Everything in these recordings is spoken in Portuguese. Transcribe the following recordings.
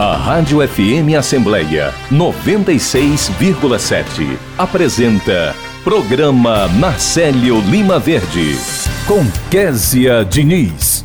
A Rádio FM Assembleia 96,7 apresenta Programa Marcelo Lima Verde com Késia Diniz.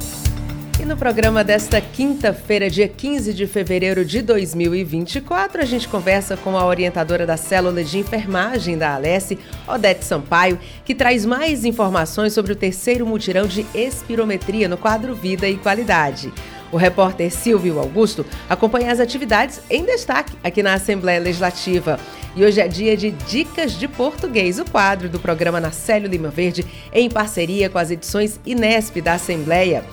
E no programa desta quinta-feira, dia 15 de fevereiro de 2024, a gente conversa com a orientadora da célula de enfermagem da Alesse, Odete Sampaio, que traz mais informações sobre o terceiro mutirão de espirometria no quadro Vida e Qualidade. O repórter Silvio Augusto acompanha as atividades em destaque aqui na Assembleia Legislativa. E hoje é dia de Dicas de Português, o quadro do programa Nacélio Lima Verde, em parceria com as edições Inesp da Assembleia.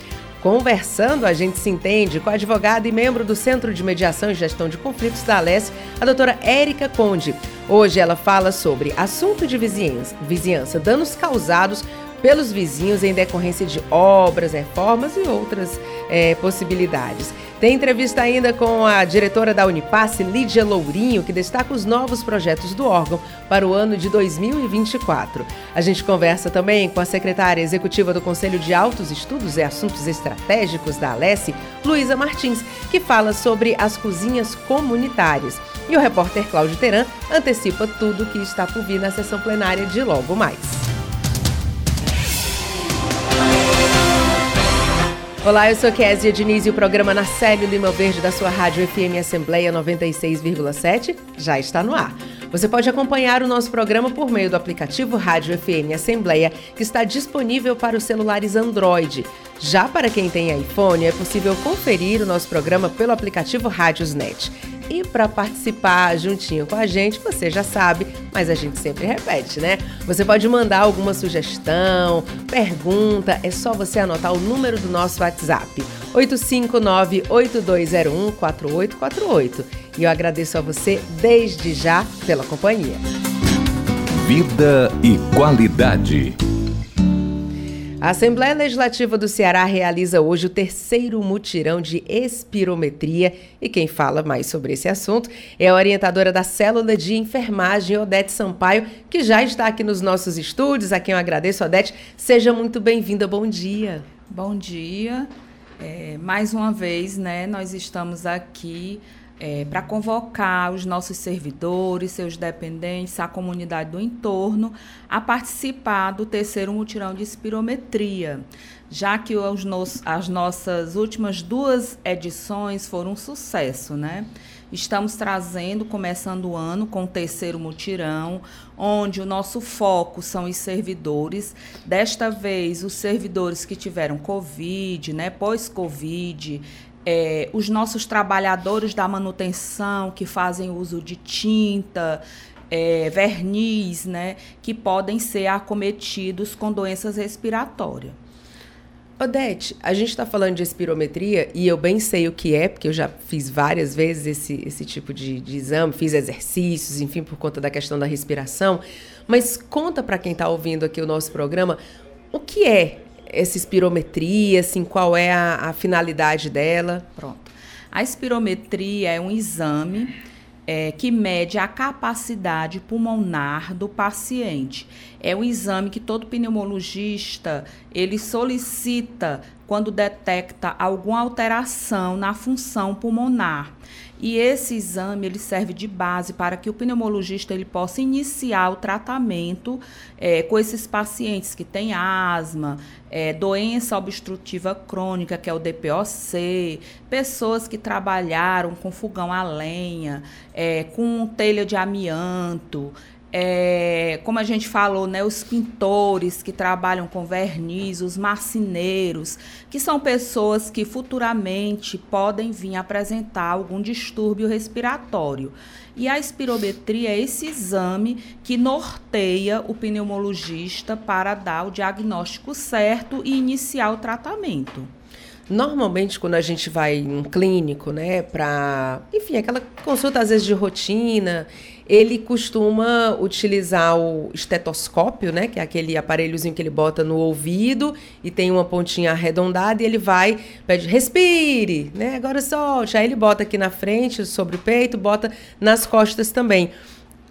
Conversando, a gente se entende com a advogada e membro do Centro de Mediação e Gestão de Conflitos da Alesse, a doutora Érica Conde. Hoje ela fala sobre assunto de vizinhança, vizinhança danos causados pelos vizinhos em decorrência de obras, reformas e outras é, possibilidades. Tem entrevista ainda com a diretora da Unipasse, Lídia Lourinho, que destaca os novos projetos do órgão para o ano de 2024. A gente conversa também com a secretária executiva do Conselho de Altos Estudos e Assuntos Estratégicos da Alesse, Luísa Martins, que fala sobre as cozinhas comunitárias. E o repórter Cláudio Teran antecipa tudo o que está por vir na sessão plenária de logo mais. Olá, eu sou Kézia Diniz e o programa Na Célio Lima Verde da sua rádio FM Assembleia 96,7 já está no ar. Você pode acompanhar o nosso programa por meio do aplicativo Rádio FM Assembleia, que está disponível para os celulares Android. Já para quem tem iPhone, é possível conferir o nosso programa pelo aplicativo Rádiosnet. E para participar juntinho com a gente, você já sabe, mas a gente sempre repete, né? Você pode mandar alguma sugestão, pergunta, é só você anotar o número do nosso WhatsApp. 859-8201-4848. E eu agradeço a você desde já pela companhia. Vida e qualidade. A Assembleia Legislativa do Ceará realiza hoje o terceiro mutirão de espirometria e quem fala mais sobre esse assunto é a orientadora da Célula de Enfermagem, Odete Sampaio, que já está aqui nos nossos estúdios, a quem eu agradeço, Odete. Seja muito bem-vinda, bom dia. Bom dia. É, mais uma vez, né, nós estamos aqui é, para convocar os nossos servidores, seus dependentes, a comunidade do entorno a participar do terceiro mutirão de espirometria, já que os as nossas últimas duas edições foram um sucesso, né? Estamos trazendo, começando o ano, com o terceiro mutirão, onde o nosso foco são os servidores. Desta vez, os servidores que tiveram Covid, né, pós-Covid, é, os nossos trabalhadores da manutenção que fazem uso de tinta, é, verniz, né, que podem ser acometidos com doenças respiratórias. Odete, a gente está falando de espirometria e eu bem sei o que é, porque eu já fiz várias vezes esse, esse tipo de, de exame, fiz exercícios, enfim, por conta da questão da respiração. Mas conta para quem está ouvindo aqui o nosso programa o que é essa espirometria, assim, qual é a, a finalidade dela? Pronto. A espirometria é um exame é, que mede a capacidade pulmonar do paciente. É um exame que todo pneumologista ele solicita quando detecta alguma alteração na função pulmonar. E esse exame ele serve de base para que o pneumologista ele possa iniciar o tratamento é, com esses pacientes que têm asma, é, doença obstrutiva crônica, que é o DPOC, pessoas que trabalharam com fogão a lenha, é, com telha de amianto, é, como a gente falou, né, os pintores que trabalham com verniz, os marceneiros, que são pessoas que futuramente podem vir apresentar algum distúrbio respiratório. E a espirometria é esse exame que norteia o pneumologista para dar o diagnóstico certo e iniciar o tratamento. Normalmente, quando a gente vai em um clínico, né, para, enfim, aquela consulta às vezes de rotina, ele costuma utilizar o estetoscópio, né, que é aquele aparelhozinho que ele bota no ouvido e tem uma pontinha arredondada e ele vai, pede, respire, né, agora solte. Aí ele bota aqui na frente, sobre o peito, bota nas costas também.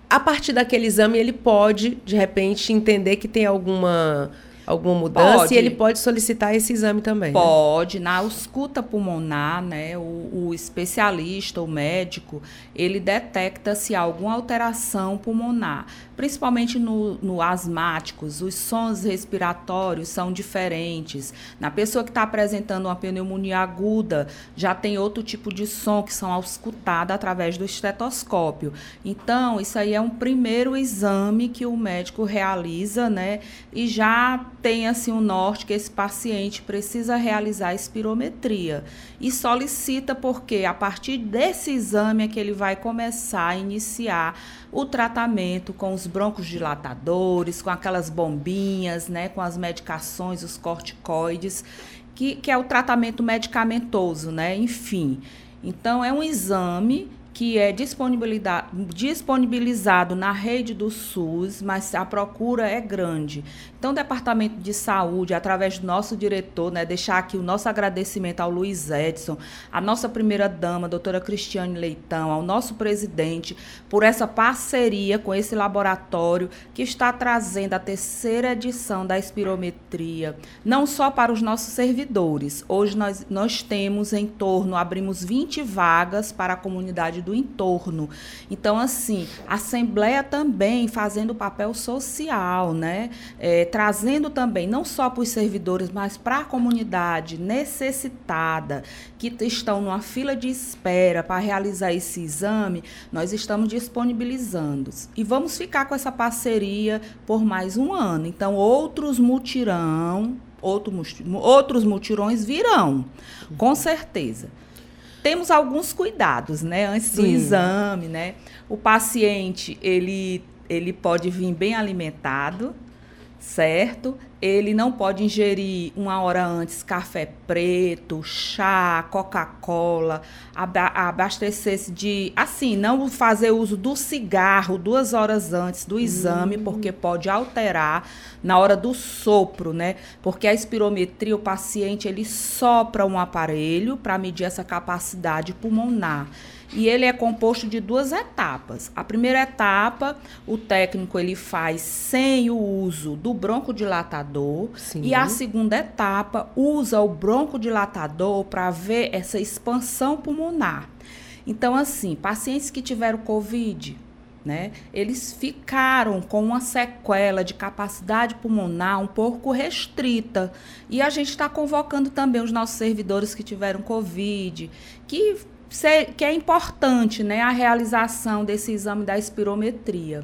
A partir daquele exame, ele pode, de repente, entender que tem alguma alguma mudança pode. e ele pode solicitar esse exame também. Né? Pode, né? na ausculta pulmonar, né, o, o, especialista, o médico, ele detecta se há alguma alteração pulmonar, principalmente no, no asmáticos, os sons respiratórios são diferentes. Na pessoa que está apresentando uma pneumonia aguda, já tem outro tipo de som que são auscultados através do estetoscópio. Então, isso aí é um primeiro exame que o médico realiza, né, e já tem assim um norte que esse paciente precisa realizar a espirometria e solicita porque a partir desse exame é que ele vai começar a iniciar o tratamento com os broncos dilatadores, com aquelas bombinhas, né, com as medicações, os corticoides, que, que é o tratamento medicamentoso, né? Enfim. Então é um exame que é disponibilizado na rede do SUS, mas a procura é grande. Então, o Departamento de Saúde, através do nosso diretor, né, deixar aqui o nosso agradecimento ao Luiz Edson, à nossa primeira-dama, doutora Cristiane Leitão, ao nosso presidente, por essa parceria com esse laboratório que está trazendo a terceira edição da espirometria, não só para os nossos servidores. Hoje nós, nós temos em torno, abrimos 20 vagas para a comunidade do entorno. Então, assim, a Assembleia também fazendo papel social, né? É, trazendo também, não só para os servidores, mas para a comunidade necessitada, que estão numa fila de espera para realizar esse exame, nós estamos disponibilizando. E vamos ficar com essa parceria por mais um ano. Então, outros mutirão, outro, outros mutirões virão, com certeza temos alguns cuidados, né? Antes Sim. do exame, né? O paciente, ele, ele pode vir bem alimentado, certo? Ele não pode ingerir uma hora antes café preto, chá, Coca-Cola, abastecer-se de. Assim, não fazer uso do cigarro duas horas antes do exame, hum. porque pode alterar na hora do sopro, né? Porque a espirometria, o paciente ele sopra um aparelho para medir essa capacidade pulmonar e ele é composto de duas etapas. A primeira etapa, o técnico ele faz sem o uso do broncodilatador Sim. e a segunda etapa usa o broncodilatador para ver essa expansão pulmonar. Então assim, pacientes que tiveram COVID, né? Eles ficaram com uma sequela de capacidade pulmonar um pouco restrita. E a gente está convocando também os nossos servidores que tiveram Covid, que que é importante né, a realização desse exame da espirometria.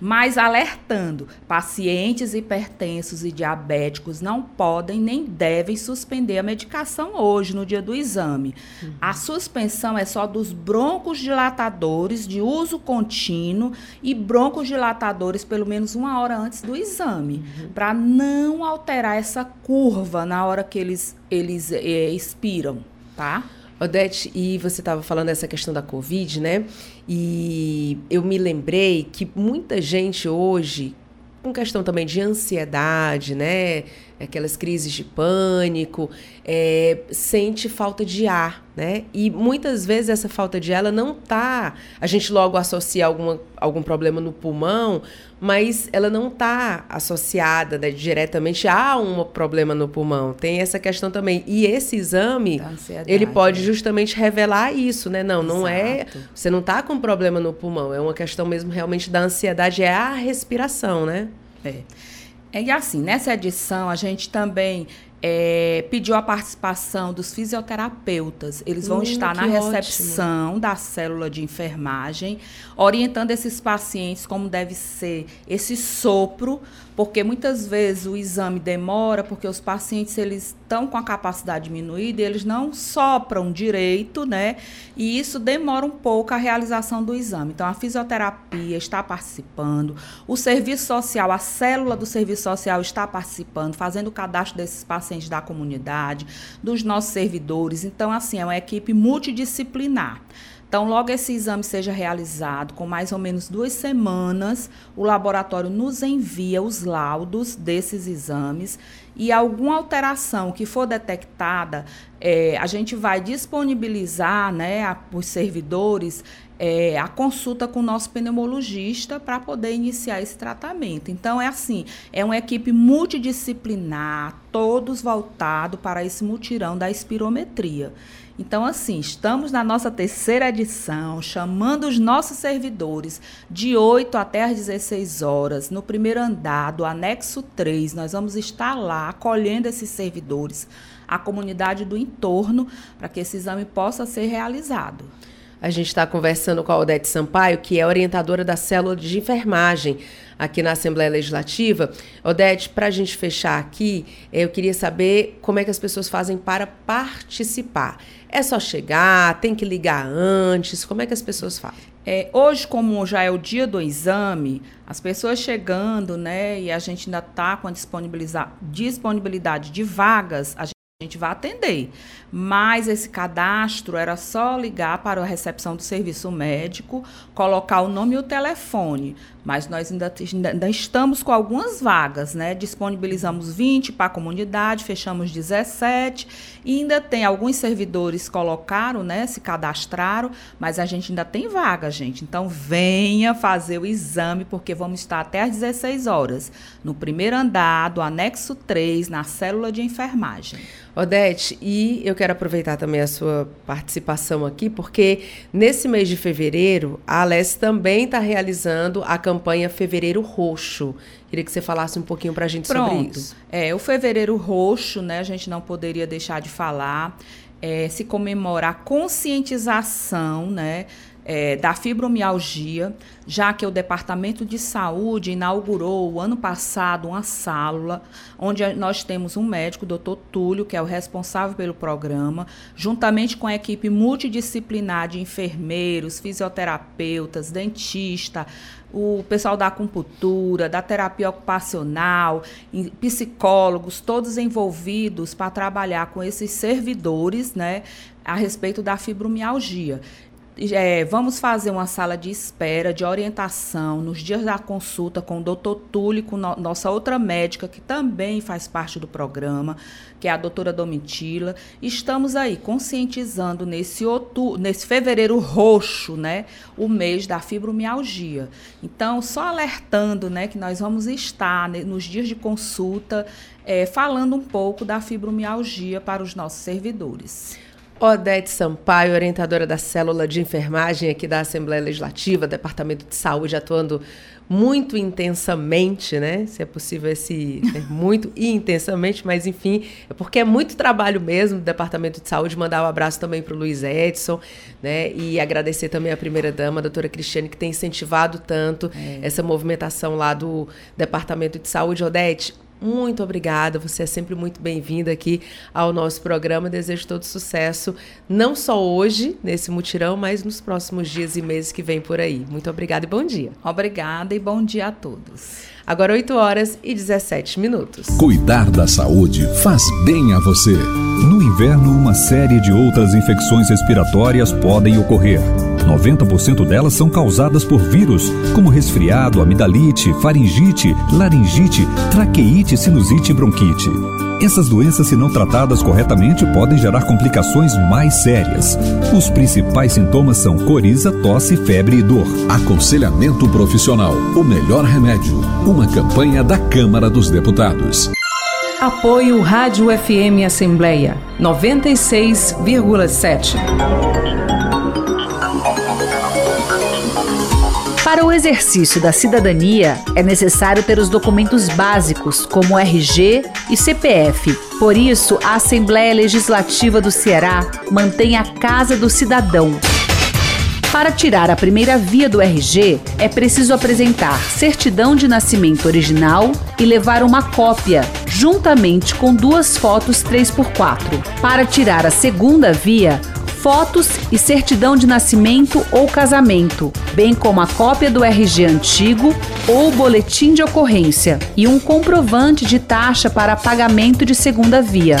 Mas alertando, pacientes hipertensos e diabéticos não podem nem devem suspender a medicação hoje, no dia do exame. Uhum. A suspensão é só dos broncos dilatadores de uso contínuo e broncos dilatadores pelo menos uma hora antes do exame, uhum. para não alterar essa curva na hora que eles, eles é, expiram, tá? Odete, e você estava falando dessa questão da Covid, né? E eu me lembrei que muita gente hoje, com questão também de ansiedade, né? Aquelas crises de pânico, é, sente falta de ar, né? E muitas vezes essa falta de ar ela não tá. A gente logo associa alguma, algum problema no pulmão, mas ela não está associada né, diretamente a um problema no pulmão. Tem essa questão também. E esse exame, ele pode justamente revelar isso, né? Não, Exato. não é. Você não está com problema no pulmão. É uma questão mesmo realmente da ansiedade, é a respiração, né? É. É, e assim, nessa edição a gente também é, pediu a participação dos fisioterapeutas. Eles vão hum, estar na recepção ótimo. da célula de enfermagem, orientando esses pacientes como deve ser esse sopro porque muitas vezes o exame demora porque os pacientes eles estão com a capacidade diminuída e eles não sopram direito, né? E isso demora um pouco a realização do exame. Então a fisioterapia está participando, o serviço social, a célula do serviço social está participando, fazendo o cadastro desses pacientes da comunidade, dos nossos servidores. Então assim, é uma equipe multidisciplinar. Então, logo esse exame seja realizado, com mais ou menos duas semanas, o laboratório nos envia os laudos desses exames e alguma alteração que for detectada, é, a gente vai disponibilizar né, os servidores é, a consulta com o nosso pneumologista para poder iniciar esse tratamento. Então, é assim, é uma equipe multidisciplinar, todos voltados para esse mutirão da espirometria. Então, assim, estamos na nossa terceira edição, chamando os nossos servidores de 8 até as 16 horas, no primeiro andar do anexo 3. Nós vamos estar lá acolhendo esses servidores, a comunidade do entorno, para que esse exame possa ser realizado. A gente está conversando com a Odete Sampaio, que é orientadora da célula de enfermagem aqui na Assembleia Legislativa. Odete, para a gente fechar aqui, eu queria saber como é que as pessoas fazem para participar. É só chegar, tem que ligar antes, como é que as pessoas fazem? É, hoje, como já é o dia do exame, as pessoas chegando, né, e a gente ainda está com a disponibilidade de vagas, a gente vai atender. Mas esse cadastro era só ligar para a recepção do serviço médico, colocar o nome e o telefone. Mas nós ainda, ainda estamos com algumas vagas, né? Disponibilizamos 20 para a comunidade, fechamos 17. E ainda tem alguns servidores colocaram, né? Se cadastraram, mas a gente ainda tem vaga, gente. Então venha fazer o exame, porque vamos estar até às 16 horas, no primeiro andar do anexo 3, na célula de enfermagem. Odete, e eu quero aproveitar também a sua participação aqui, porque nesse mês de fevereiro, a Aless também está realizando a campanha Fevereiro Roxo. Queria que você falasse um pouquinho para a gente Pronto. sobre isso. É, o Fevereiro Roxo, né, a gente não poderia deixar de falar, é, se comemora a conscientização, né, é, da fibromialgia, já que o Departamento de Saúde inaugurou o ano passado uma sala onde nós temos um médico, o doutor Túlio, que é o responsável pelo programa, juntamente com a equipe multidisciplinar de enfermeiros, fisioterapeutas, dentista, o pessoal da acupuntura, da terapia ocupacional, psicólogos, todos envolvidos para trabalhar com esses servidores, né, a respeito da fibromialgia é, vamos fazer uma sala de espera, de orientação, nos dias da consulta com o doutor Túlio, com no, nossa outra médica, que também faz parte do programa, que é a doutora Domitila. Estamos aí conscientizando nesse, nesse fevereiro roxo, né, o mês da fibromialgia. Então, só alertando né, que nós vamos estar né, nos dias de consulta é, falando um pouco da fibromialgia para os nossos servidores. Odete Sampaio, orientadora da célula de enfermagem aqui da Assembleia Legislativa, Departamento de Saúde, atuando muito intensamente, né? Se é possível esse muito e intensamente, mas enfim, é porque é muito trabalho mesmo do Departamento de Saúde. Mandar um abraço também para o Luiz Edson, né? E agradecer também a primeira dama, a doutora Cristiane, que tem incentivado tanto é. essa movimentação lá do Departamento de Saúde. Odete, muito obrigada, você é sempre muito bem-vinda aqui ao nosso programa. Desejo todo sucesso, não só hoje, nesse mutirão, mas nos próximos dias e meses que vem por aí. Muito obrigada e bom dia. Obrigada e bom dia a todos. Agora 8 horas e 17 minutos. Cuidar da saúde faz bem a você. No inverno, uma série de outras infecções respiratórias podem ocorrer. 90% delas são causadas por vírus, como resfriado, amidalite, faringite, laringite, traqueite, sinusite e bronquite. Essas doenças, se não tratadas corretamente, podem gerar complicações mais sérias. Os principais sintomas são coriza, tosse, febre e dor. Aconselhamento profissional: o melhor remédio. Uma campanha da Câmara dos Deputados. Apoio Rádio FM Assembleia 96,7. Para o exercício da cidadania, é necessário ter os documentos básicos, como RG e CPF. Por isso, a Assembleia Legislativa do Ceará mantém a Casa do Cidadão. Para tirar a primeira via do RG, é preciso apresentar certidão de nascimento original e levar uma cópia, juntamente com duas fotos 3x4. Para tirar a segunda via, fotos e certidão de nascimento ou casamento, bem como a cópia do RG antigo ou boletim de ocorrência e um comprovante de taxa para pagamento de segunda via.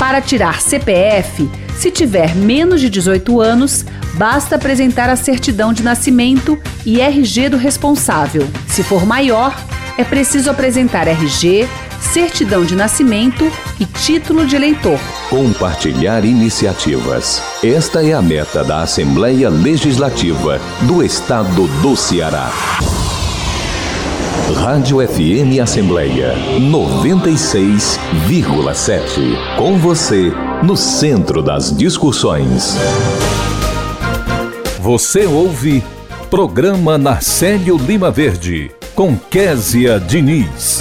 Para tirar CPF, se tiver menos de 18 anos, basta apresentar a certidão de nascimento e RG do responsável. Se for maior, é preciso apresentar RG, certidão de nascimento e título de eleitor. Compartilhar iniciativas. Esta é a meta da Assembleia Legislativa do Estado do Ceará. Rádio FM Assembleia 96,7. Com você, no centro das discussões. Você ouve Programa Narcélio Lima Verde, com Késia Diniz.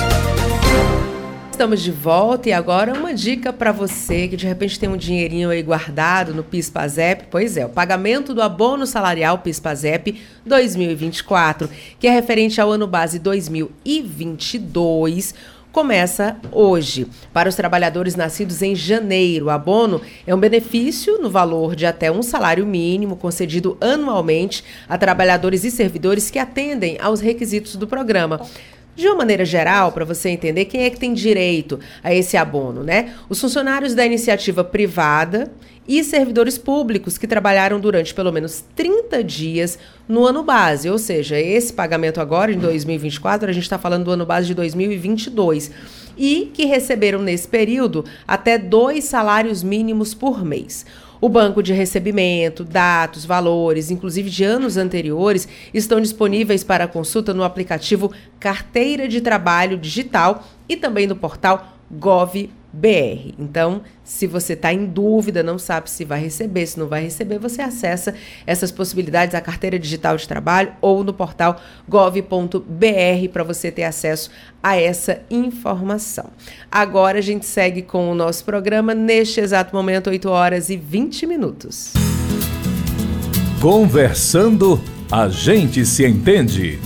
Estamos de volta e agora uma dica para você que de repente tem um dinheirinho aí guardado no PIS/PASEP. Pois é, o pagamento do abono salarial PIS/PASEP 2024, que é referente ao ano base 2022 começa hoje. Para os trabalhadores nascidos em janeiro, o abono é um benefício no valor de até um salário mínimo concedido anualmente a trabalhadores e servidores que atendem aos requisitos do programa. De uma maneira geral, para você entender quem é que tem direito a esse abono, né? Os funcionários da iniciativa privada e servidores públicos que trabalharam durante pelo menos 30 dias no ano base, ou seja, esse pagamento agora em 2024, a gente está falando do ano base de 2022, e que receberam nesse período até dois salários mínimos por mês. O banco de recebimento, dados, valores, inclusive de anos anteriores, estão disponíveis para consulta no aplicativo Carteira de Trabalho Digital e também no portal Gov BR. Então, se você está em dúvida, não sabe se vai receber, se não vai receber, você acessa essas possibilidades à carteira digital de trabalho ou no portal gov.br para você ter acesso a essa informação. Agora a gente segue com o nosso programa neste exato momento, 8 horas e 20 minutos. Conversando, a gente se entende.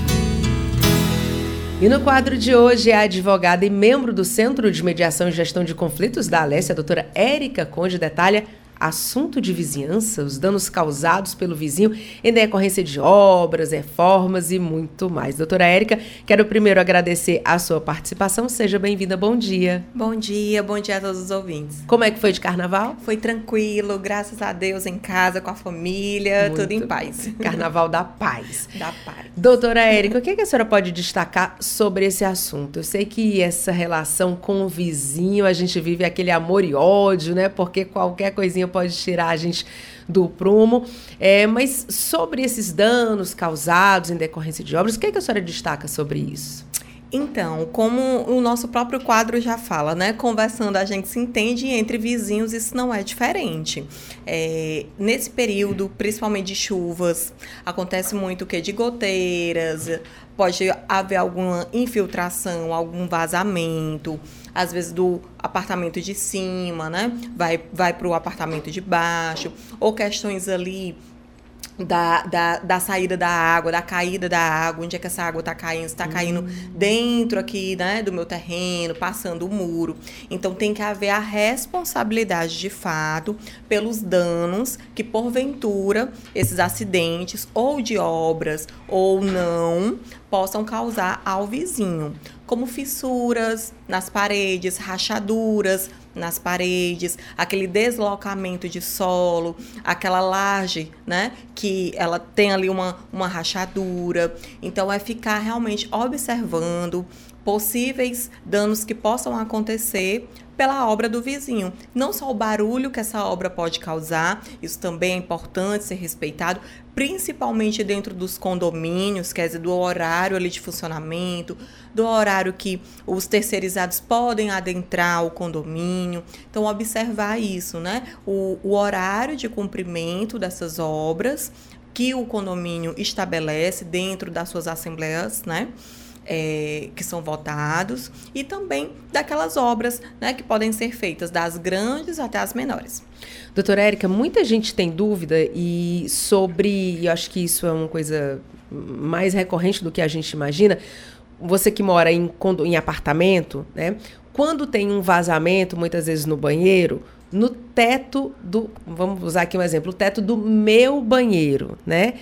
E no quadro de hoje é a advogada e membro do Centro de Mediação e Gestão de Conflitos da Alessia, a doutora Érica Conde, detalha assunto de vizinhança, os danos causados pelo vizinho em decorrência de obras, reformas e muito mais. Doutora Érica, quero primeiro agradecer a sua participação. Seja bem-vinda. Bom dia. Bom dia, bom dia a todos os ouvintes. Como é que foi de carnaval? Foi tranquilo, graças a Deus, em casa, com a família, muito tudo em paz. Carnaval da paz. Da paz. Doutora Érica, o que, é que a senhora pode destacar sobre esse assunto? Eu sei que essa relação com o vizinho, a gente vive aquele amor e ódio, né? Porque qualquer coisinha pode tirar a gente do prumo. É, mas sobre esses danos causados em decorrência de obras, o que, é que a senhora destaca sobre isso? Então, como o nosso próprio quadro já fala, né? Conversando a gente se entende entre vizinhos, isso não é diferente. É, nesse período, principalmente de chuvas, acontece muito o que de goteiras, pode haver alguma infiltração, algum vazamento, às vezes do apartamento de cima, né? Vai, vai para o apartamento de baixo, ou questões ali da, da, da, saída da água, da caída da água, onde é que essa água está caindo, está caindo uhum. dentro aqui, né, do meu terreno, passando o muro. Então tem que haver a responsabilidade de fato pelos danos que porventura esses acidentes ou de obras ou não possam causar ao vizinho, como fissuras nas paredes, rachaduras, nas paredes, aquele deslocamento de solo, aquela laje, né, que ela tem ali uma, uma rachadura. Então é ficar realmente observando possíveis danos que possam acontecer pela obra do vizinho. Não só o barulho que essa obra pode causar, isso também é importante ser respeitado, principalmente dentro dos condomínios, quer dizer, do horário ali de funcionamento, do horário que os terceirizados podem adentrar o condomínio. Então, observar isso, né? O, o horário de cumprimento dessas obras que o condomínio estabelece dentro das suas assembleias, né? É, que são votados e também daquelas obras né, que podem ser feitas, das grandes até as menores. Doutora Érica, muita gente tem dúvida e sobre, eu acho que isso é uma coisa mais recorrente do que a gente imagina, você que mora em, em apartamento, né? Quando tem um vazamento, muitas vezes no banheiro, no teto do, vamos usar aqui um exemplo, o teto do meu banheiro, né?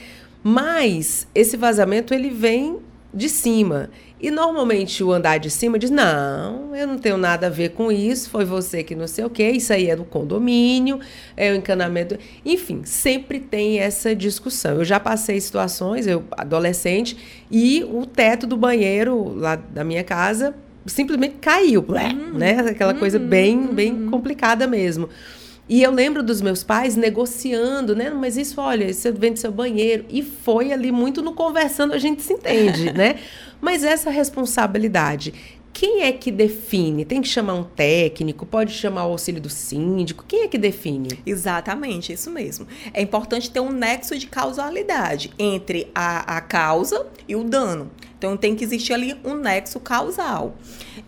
Mas esse vazamento ele vem de cima. E normalmente o andar de cima diz: não, eu não tenho nada a ver com isso, foi você que não sei o quê, isso aí é do condomínio, é o encanamento. Enfim, sempre tem essa discussão. Eu já passei situações, eu adolescente, e o teto do banheiro lá da minha casa simplesmente caiu, uhum. né? Aquela coisa bem, bem uhum. complicada mesmo. E eu lembro dos meus pais negociando, né? Mas isso, olha, isso vem do seu banheiro. E foi ali muito no conversando, a gente se entende, né? Mas essa responsabilidade, quem é que define? Tem que chamar um técnico? Pode chamar o auxílio do síndico? Quem é que define? Exatamente, isso mesmo. É importante ter um nexo de causalidade entre a, a causa e o dano. Então tem que existir ali um nexo causal.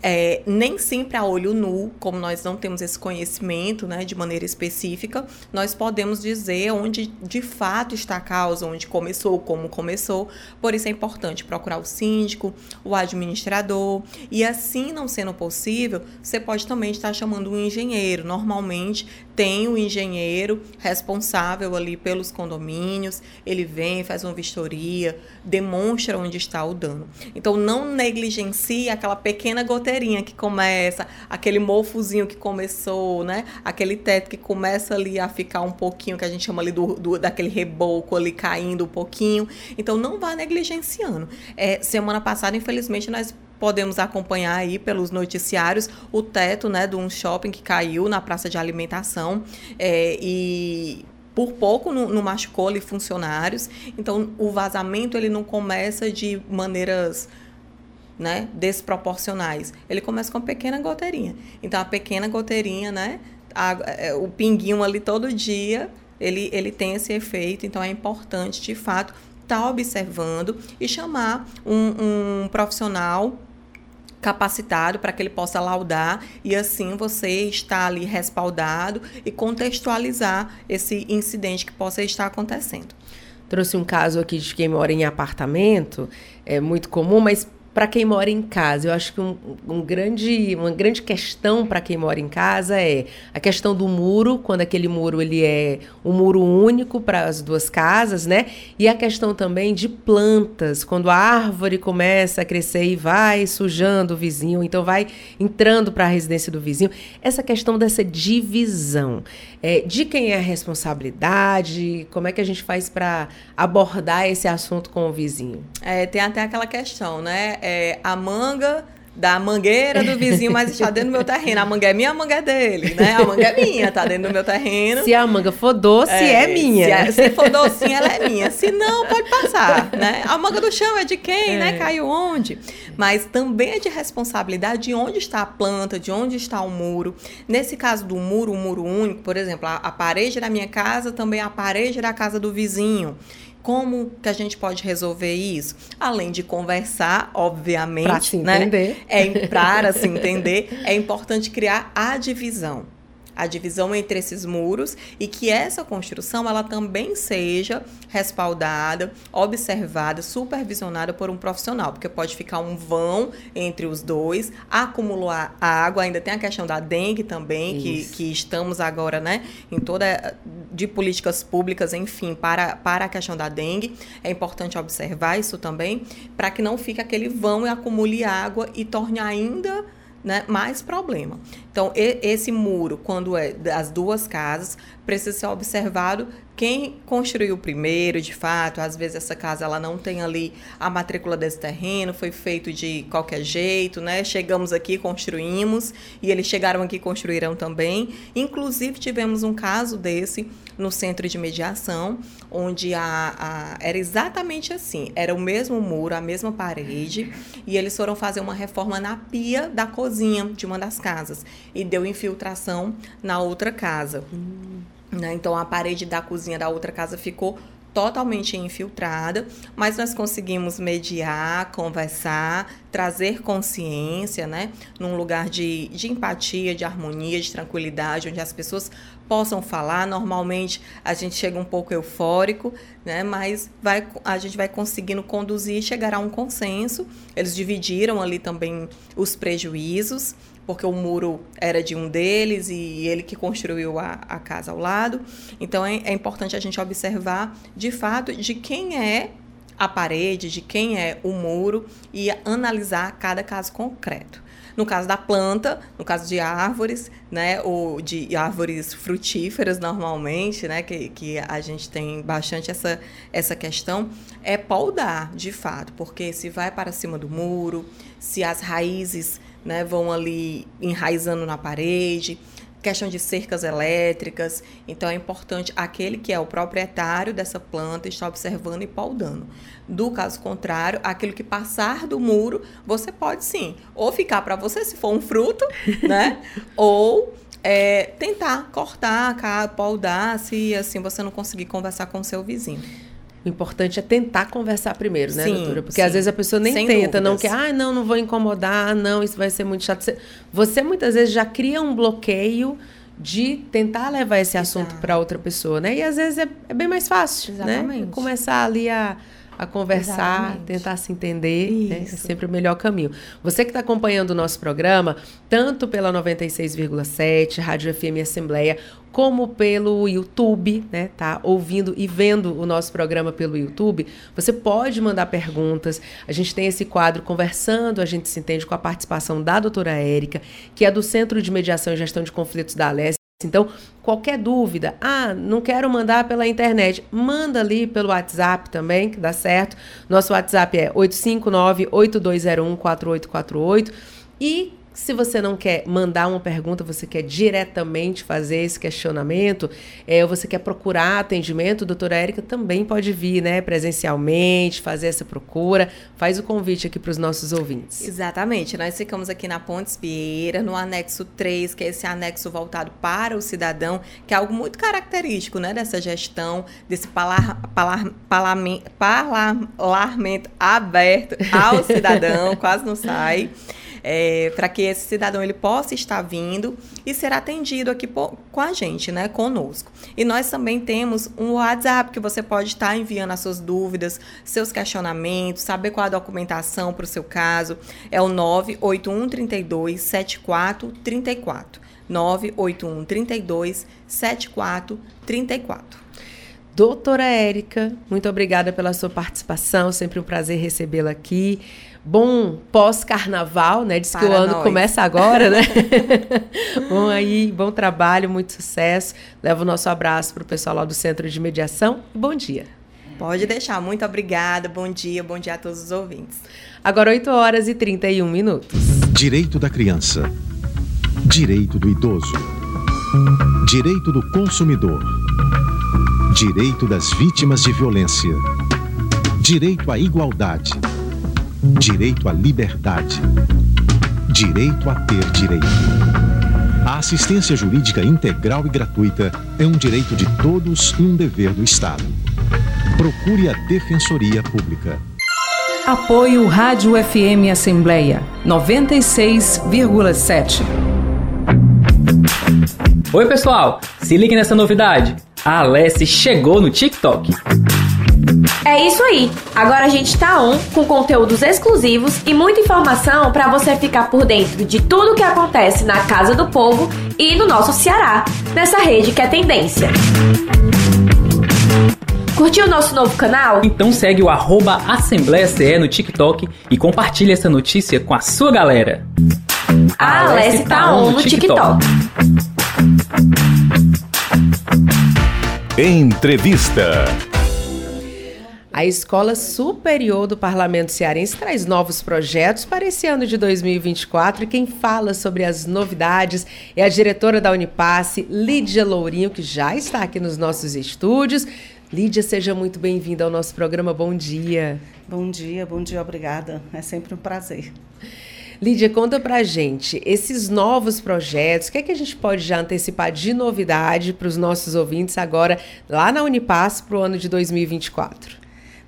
É, nem sempre a olho nu, como nós não temos esse conhecimento né, de maneira específica, nós podemos dizer onde de fato está a causa, onde começou, como começou. Por isso é importante procurar o síndico, o administrador. E assim não sendo possível, você pode também estar chamando um engenheiro. Normalmente tem o engenheiro responsável ali pelos condomínios, ele vem, faz uma vistoria, demonstra onde está o dano. Então não negligencie aquela pequena goteirinha que começa, aquele mofozinho que começou, né? Aquele teto que começa ali a ficar um pouquinho, que a gente chama ali do, do daquele reboco ali caindo um pouquinho. Então não vá negligenciando. É, semana passada, infelizmente, nós podemos acompanhar aí pelos noticiários o teto né, de um shopping que caiu na praça de alimentação é, e por pouco não, não machucou ali funcionários. Então, o vazamento ele não começa de maneiras né, desproporcionais. Ele começa com uma pequena goteirinha. Então, a pequena goteirinha, né, a, é, o pinguinho ali todo dia, ele, ele tem esse efeito. Então, é importante, de fato, estar tá observando e chamar um, um profissional capacitado para que ele possa laudar e assim você está ali respaldado e contextualizar esse incidente que possa estar acontecendo. Trouxe um caso aqui de quem mora em apartamento, é muito comum, mas para quem mora em casa. Eu acho que um, um grande, uma grande questão para quem mora em casa é a questão do muro, quando aquele muro ele é um muro único para as duas casas, né? E a questão também de plantas, quando a árvore começa a crescer e vai sujando o vizinho, então vai entrando para a residência do vizinho. Essa questão dessa divisão, é, de quem é a responsabilidade, como é que a gente faz para abordar esse assunto com o vizinho? É, tem até aquela questão, né? É, a manga da mangueira do vizinho, mas está dentro do meu terreno. A manga é minha, a manga é dele, né? A manga é minha, tá dentro do meu terreno. Se a manga for doce, é, é minha. Se, se, for docinha, ela é minha. Se não, pode passar, né? A manga do chão é de quem, né? é. né? Caiu onde? Mas também é de responsabilidade de onde está a planta, de onde está o muro. Nesse caso do muro, um muro único, por exemplo, a, a parede da minha casa também é a parede da casa do vizinho. Como que a gente pode resolver isso? Além de conversar, obviamente, para se né? entender, é para se entender, é importante criar a divisão a divisão entre esses muros e que essa construção ela também seja respaldada, observada, supervisionada por um profissional, porque pode ficar um vão entre os dois, acumular água, ainda tem a questão da dengue também, que, que estamos agora, né, em toda de políticas públicas, enfim, para, para a questão da dengue. É importante observar isso também, para que não fique aquele vão e acumule água e torne ainda né, mais problema. Então, esse muro, quando é das duas casas, precisa ser observado quem construiu primeiro, de fato. Às vezes essa casa ela não tem ali a matrícula desse terreno, foi feito de qualquer jeito, né? Chegamos aqui, construímos e eles chegaram aqui construíram também. Inclusive tivemos um caso desse no centro de mediação, onde a, a, era exatamente assim, era o mesmo muro, a mesma parede, e eles foram fazer uma reforma na pia da cozinha de uma das casas e deu infiltração na outra casa. Hum. Né? Então a parede da cozinha da outra casa ficou totalmente infiltrada, mas nós conseguimos mediar, conversar, trazer consciência, né? Num lugar de, de empatia, de harmonia, de tranquilidade, onde as pessoas possam falar. Normalmente a gente chega um pouco eufórico, né? Mas vai, a gente vai conseguindo conduzir e chegar a um consenso. Eles dividiram ali também os prejuízos porque o muro era de um deles e ele que construiu a, a casa ao lado. Então é, é importante a gente observar de fato de quem é a parede, de quem é o muro e analisar cada caso concreto. No caso da planta, no caso de árvores, né, ou de árvores frutíferas normalmente, né, que, que a gente tem bastante essa, essa questão, é poldar, de fato, porque se vai para cima do muro, se as raízes né, vão ali enraizando na parede, questão de cercas elétricas. Então é importante aquele que é o proprietário dessa planta estar observando e poldando. Do caso contrário, aquilo que passar do muro, você pode sim, ou ficar para você se for um fruto, né? ou é, tentar cortar, poldar, se assim você não conseguir conversar com o seu vizinho. O importante é tentar conversar primeiro, né, sim, doutora? Porque sim. às vezes a pessoa nem Sem tenta, dúvidas. não quer, ah, não, não vou incomodar, não, isso vai ser muito chato. Você muitas vezes já cria um bloqueio de tentar levar esse assunto para outra pessoa, né? E às vezes é, é bem mais fácil, né? Exatamente. né? Começar ali a a conversar, Exatamente. tentar se entender, né? é sempre o melhor caminho. Você que está acompanhando o nosso programa, tanto pela 96,7, Rádio FM Assembleia, como pelo YouTube, né? Tá ouvindo e vendo o nosso programa pelo YouTube, você pode mandar perguntas. A gente tem esse quadro conversando, a gente se entende com a participação da doutora Érica, que é do Centro de Mediação e Gestão de Conflitos da Alesse. Então, qualquer dúvida, ah, não quero mandar pela internet, manda ali pelo WhatsApp também, que dá certo. Nosso WhatsApp é 859-8201-4848. E se você não quer mandar uma pergunta, você quer diretamente fazer esse questionamento, é, ou você quer procurar atendimento, doutora Érica também pode vir, né, presencialmente, fazer essa procura. Faz o convite aqui para os nossos ouvintes. Exatamente. Nós ficamos aqui na Pontes Vieira, no anexo 3, que é esse anexo voltado para o cidadão, que é algo muito característico, né, dessa gestão, desse palar, palar, parlamento, parlamento aberto ao cidadão, quase não sai é, para que esse cidadão ele possa estar vindo e ser atendido aqui por, com a gente, né, conosco. E nós também temos um WhatsApp que você pode estar enviando as suas dúvidas, seus questionamentos, saber qual a documentação para o seu caso. É o 981 32 7434. 981 32 7434. Doutora Érica, muito obrigada pela sua participação, sempre um prazer recebê-la aqui bom pós-carnaval, né? Diz Para que o ano nós. começa agora, né? bom aí, bom trabalho, muito sucesso. Leva o nosso abraço para o pessoal lá do Centro de Mediação. Bom dia. Pode deixar. Muito obrigada. Bom dia. Bom dia a todos os ouvintes. Agora 8 horas e 31 minutos. Direito da criança. Direito do idoso. Direito do consumidor. Direito das vítimas de violência. Direito à igualdade direito à liberdade, direito a ter direito. A assistência jurídica integral e gratuita é um direito de todos e um dever do Estado. Procure a Defensoria Pública. Apoio Rádio FM Assembleia 96,7. Oi, pessoal! Se ligue nessa novidade. A Alessi chegou no TikTok. É isso aí. Agora a gente tá on com conteúdos exclusivos e muita informação para você ficar por dentro de tudo que acontece na Casa do Povo e no nosso Ceará, nessa rede que é tendência. Curtiu o nosso novo canal? Então segue o arroba Assembleia CE no TikTok e compartilha essa notícia com a sua galera. A Alessi tá, tá on no TikTok. Entrevista. A Escola Superior do Parlamento Cearense traz novos projetos para esse ano de 2024 e quem fala sobre as novidades é a diretora da Unipasse, Lídia Lourinho, que já está aqui nos nossos estúdios. Lídia, seja muito bem-vinda ao nosso programa. Bom dia. Bom dia, bom dia, obrigada. É sempre um prazer. Lídia, conta pra gente esses novos projetos, o que é que a gente pode já antecipar de novidade para os nossos ouvintes agora lá na Unipass para o ano de 2024?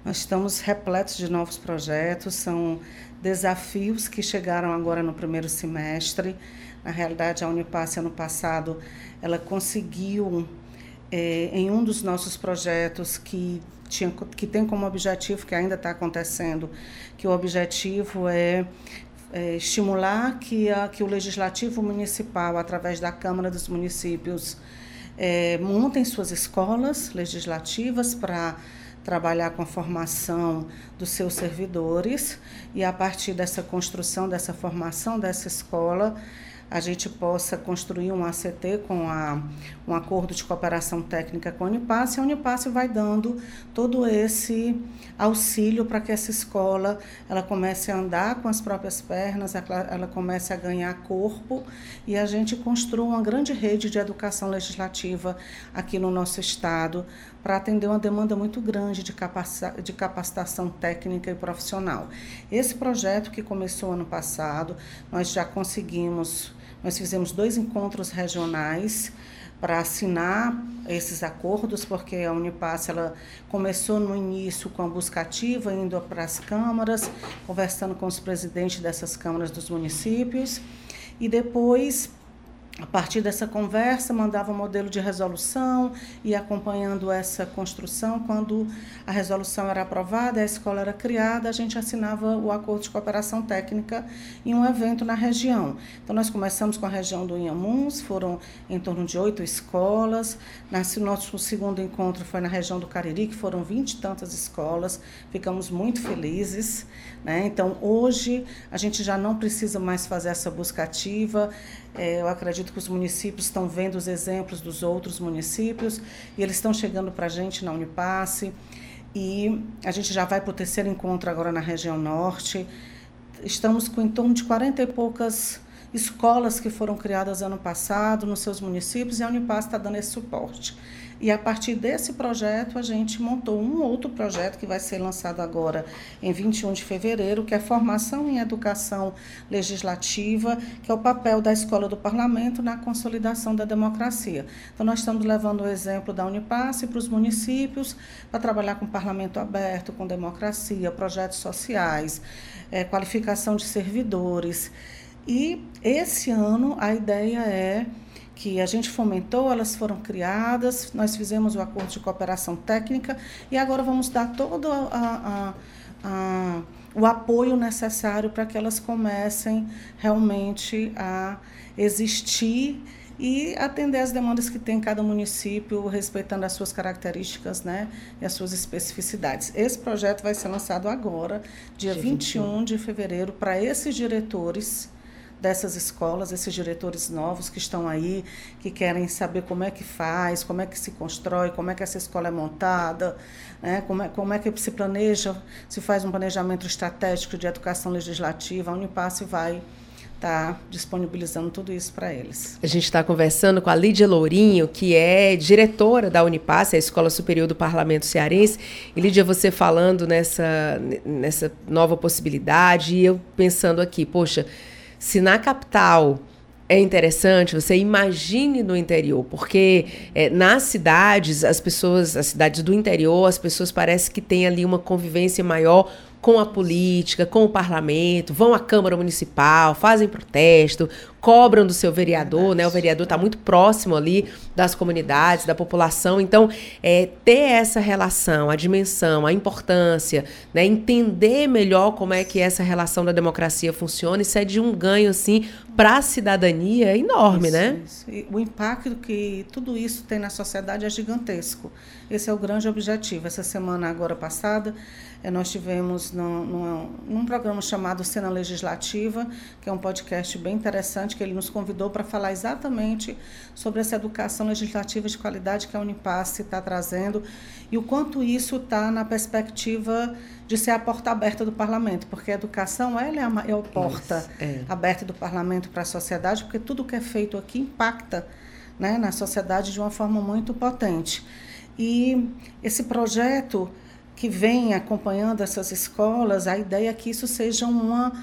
Nós estamos repletos de novos projetos, são desafios que chegaram agora no primeiro semestre. Na realidade, a Unipasse, ano passado, ela conseguiu, é, em um dos nossos projetos que, tinha, que tem como objetivo, que ainda está acontecendo, que o objetivo é, é estimular que, a, que o Legislativo Municipal, através da Câmara dos Municípios, é, montem suas escolas legislativas para trabalhar com a formação dos seus servidores. E a partir dessa construção, dessa formação dessa escola, a gente possa construir um ACT com a, um acordo de cooperação técnica com a Unipass, e a Unipass vai dando todo esse auxílio para que essa escola ela comece a andar com as próprias pernas, ela comece a ganhar corpo e a gente construa uma grande rede de educação legislativa aqui no nosso estado para atender uma demanda muito grande de, de capacitação técnica e profissional. Esse projeto que começou ano passado, nós já conseguimos nós fizemos dois encontros regionais para assinar esses acordos, porque a Unipass ela começou no início com a busca ativa, indo para as câmaras, conversando com os presidentes dessas câmaras dos municípios, e depois a partir dessa conversa, mandava um modelo de resolução e acompanhando essa construção. Quando a resolução era aprovada, a escola era criada, a gente assinava o acordo de cooperação técnica em um evento na região. Então, nós começamos com a região do Inhamuns, foram em torno de oito escolas. Nosso segundo encontro foi na região do Cariri, que foram vinte e tantas escolas. Ficamos muito felizes. Né? Então, hoje, a gente já não precisa mais fazer essa busca ativa. É, eu acredito que os municípios estão vendo os exemplos dos outros municípios e eles estão chegando para a gente na Unipasse. E a gente já vai para o terceiro encontro agora na região norte. Estamos com em torno de 40 e poucas escolas que foram criadas ano passado nos seus municípios e a Unipasse está dando esse suporte. E a partir desse projeto, a gente montou um outro projeto que vai ser lançado agora em 21 de fevereiro, que é Formação em Educação Legislativa, que é o papel da Escola do Parlamento na consolidação da democracia. Então, nós estamos levando o exemplo da Unipasse para os municípios, para trabalhar com parlamento aberto, com democracia, projetos sociais, é, qualificação de servidores. E esse ano a ideia é que a gente fomentou, elas foram criadas, nós fizemos o acordo de cooperação técnica e agora vamos dar todo a, a, a, o apoio necessário para que elas comecem realmente a existir e atender as demandas que tem cada município, respeitando as suas características né, e as suas especificidades. Esse projeto vai ser lançado agora, dia, dia 21, 21 de fevereiro, para esses diretores dessas escolas, esses diretores novos que estão aí, que querem saber como é que faz, como é que se constrói, como é que essa escola é montada, né? como, é, como é que se planeja, se faz um planejamento estratégico de educação legislativa, a Unipasse vai estar tá disponibilizando tudo isso para eles. A gente está conversando com a Lídia Lourinho, que é diretora da Unipasse, a Escola Superior do Parlamento Cearense. E Lídia, você falando nessa, nessa nova possibilidade, e eu pensando aqui, poxa, se na capital é interessante, você imagine no interior, porque é, nas cidades, as pessoas, as cidades do interior, as pessoas parecem que têm ali uma convivência maior com a política, com o parlamento, vão à Câmara Municipal, fazem protesto, cobram do seu vereador, né? O vereador está muito próximo ali das comunidades, da população. Então, é, ter essa relação, a dimensão, a importância, né? entender melhor como é que essa relação da democracia funciona, isso é de um ganho, assim, para a cidadania enorme, isso, né? Isso. o impacto que tudo isso tem na sociedade é gigantesco. Esse é o grande objetivo. Essa semana agora passada, eh, nós tivemos num, num, num, programa chamado Cena Legislativa, que é um podcast bem interessante, que ele nos convidou para falar exatamente sobre essa educação legislativa de qualidade que a Unipasse está trazendo e o quanto isso está na perspectiva de ser a porta aberta do parlamento, porque a educação ela é a, é porta isso, é. aberta do parlamento para a sociedade, porque tudo que é feito aqui impacta né, na sociedade de uma forma muito potente. E esse projeto que vem acompanhando essas escolas, a ideia é que isso seja uma,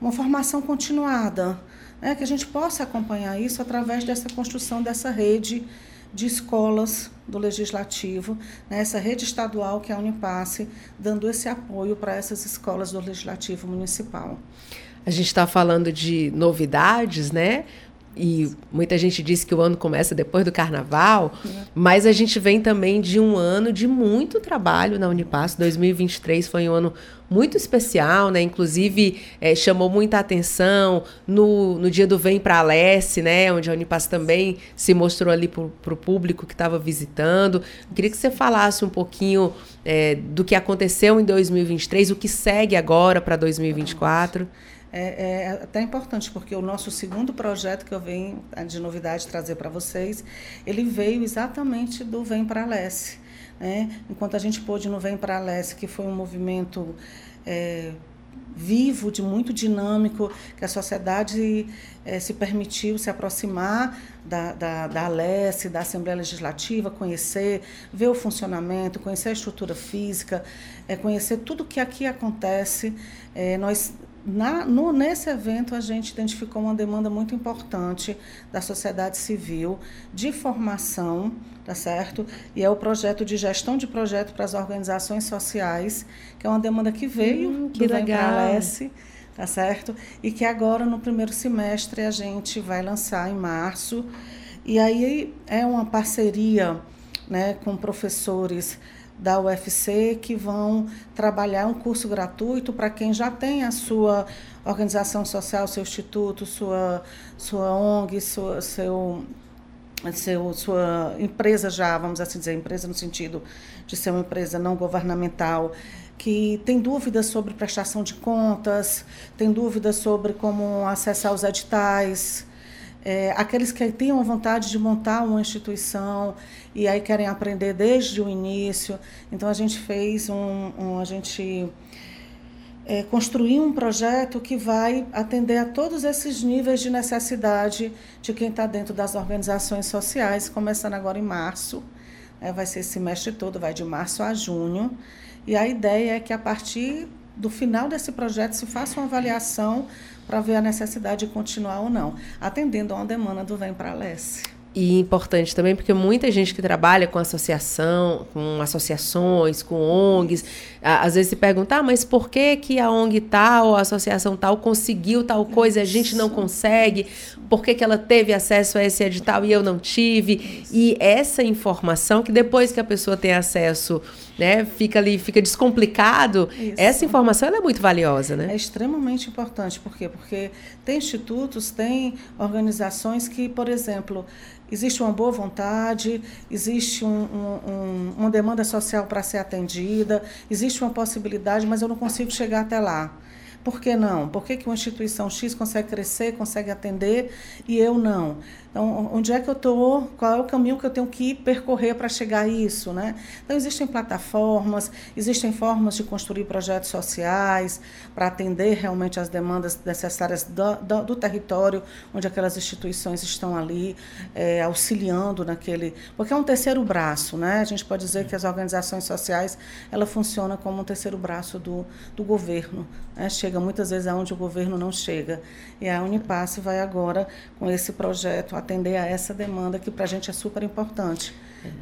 uma formação continuada, né? que a gente possa acompanhar isso através dessa construção dessa rede de escolas do Legislativo, né? rede estadual que é a Unipasse, dando esse apoio para essas escolas do Legislativo Municipal. A gente está falando de novidades, né? E muita gente diz que o ano começa depois do carnaval, mas a gente vem também de um ano de muito trabalho na Unipass. 2023 foi um ano muito especial, né? Inclusive é, chamou muita atenção no, no dia do Vem para a Leste, né? Onde a Unipass também se mostrou ali para o público que estava visitando. Eu queria que você falasse um pouquinho é, do que aconteceu em 2023, o que segue agora para 2024 é, é até importante, porque o nosso segundo projeto que eu venho de novidade trazer para vocês, ele veio exatamente do Vem para a Leste. Né? Enquanto a gente pôde no Vem para a Leste, que foi um movimento é, vivo, de muito dinâmico, que a sociedade é, se permitiu se aproximar da, da, da da Assembleia Legislativa, conhecer, ver o funcionamento, conhecer a estrutura física, é, conhecer tudo o que aqui acontece. É, nós na, no, nesse evento, a gente identificou uma demanda muito importante da sociedade civil de formação, tá certo? E é o projeto de gestão de projeto para as organizações sociais, que é uma demanda que veio hum, que do legal. Tá certo? E que agora, no primeiro semestre, a gente vai lançar em março. E aí é uma parceria né, com professores da UFC que vão trabalhar um curso gratuito para quem já tem a sua organização social, seu instituto, sua, sua ONG, sua, seu, seu, sua empresa já, vamos assim dizer, empresa no sentido de ser uma empresa não governamental, que tem dúvidas sobre prestação de contas, tem dúvidas sobre como acessar os editais, é, aqueles que tenham vontade de montar uma instituição e aí querem aprender desde o início. Então a gente fez um, um a gente é, construiu um projeto que vai atender a todos esses níveis de necessidade de quem está dentro das organizações sociais, começando agora em março. É, vai ser esse semestre todo, vai de março a junho. E a ideia é que a partir do final desse projeto se faça uma avaliação para ver a necessidade de continuar ou não, atendendo a uma demanda do Vem para a Leste. E importante também porque muita gente que trabalha com associação, com associações, com ONGs, às vezes se pergunta, ah, mas por que, que a ONG tal, a associação tal conseguiu tal coisa e a gente não consegue? Por que, que ela teve acesso a esse edital e eu não tive? E essa informação que depois que a pessoa tem acesso né, fica ali, fica descomplicado, Isso. essa informação é muito valiosa, né? É extremamente importante, por quê? Porque tem institutos, tem organizações que, por exemplo, existe uma boa vontade, existe um, um, uma demanda social para ser atendida, existe uma possibilidade, mas eu não consigo chegar até lá. Por que não? Por que, que uma instituição X consegue crescer, consegue atender e eu não? Então, onde é que eu estou? Qual é o caminho que eu tenho que percorrer para chegar a isso? Né? Então, existem plataformas, existem formas de construir projetos sociais para atender realmente as demandas necessárias do, do, do território onde aquelas instituições estão ali, é, auxiliando naquele. Porque é um terceiro braço, né? A gente pode dizer que as organizações sociais ela funciona como um terceiro braço do, do governo. Né? Chega muitas vezes aonde o governo não chega. E a Unipasse vai agora, com esse projeto, atender a essa demanda que para a gente é super importante.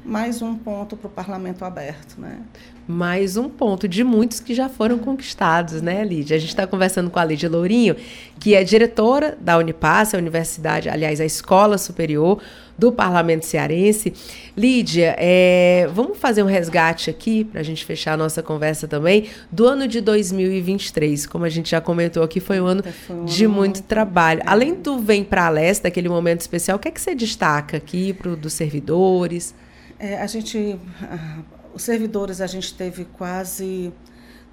Mais um ponto para o parlamento aberto, né? Mais um ponto de muitos que já foram conquistados, né, Lídia? A gente está conversando com a Lídia Lourinho, que é diretora da Unipass, a universidade, aliás, a Escola Superior do Parlamento Cearense. Lídia, é, vamos fazer um resgate aqui, para a gente fechar a nossa conversa também, do ano de 2023. Como a gente já comentou aqui, foi um ano de muito trabalho. Além do Vem para a Leste, aquele momento especial, o que é que você destaca aqui para dos servidores? É, a gente, ah, os servidores, a gente teve quase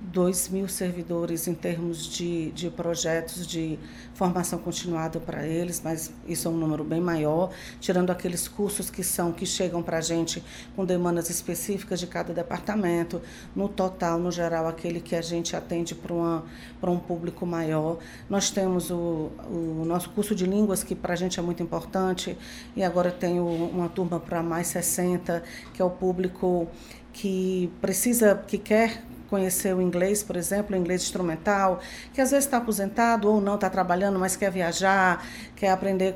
2 mil servidores em termos de, de projetos de formação continuada para eles, mas isso é um número bem maior, tirando aqueles cursos que são que chegam para a gente com demandas específicas de cada departamento. No total, no geral, aquele que a gente atende para, um público maior. Nós temos o, o nosso curso de línguas, que para a gente é muito importante, e agora tenho uma turma para mais 60, que é o público que precisa, que quer conhecer o inglês, por exemplo, o inglês instrumental, que às vezes está aposentado ou não está trabalhando, mas quer viajar, quer aprender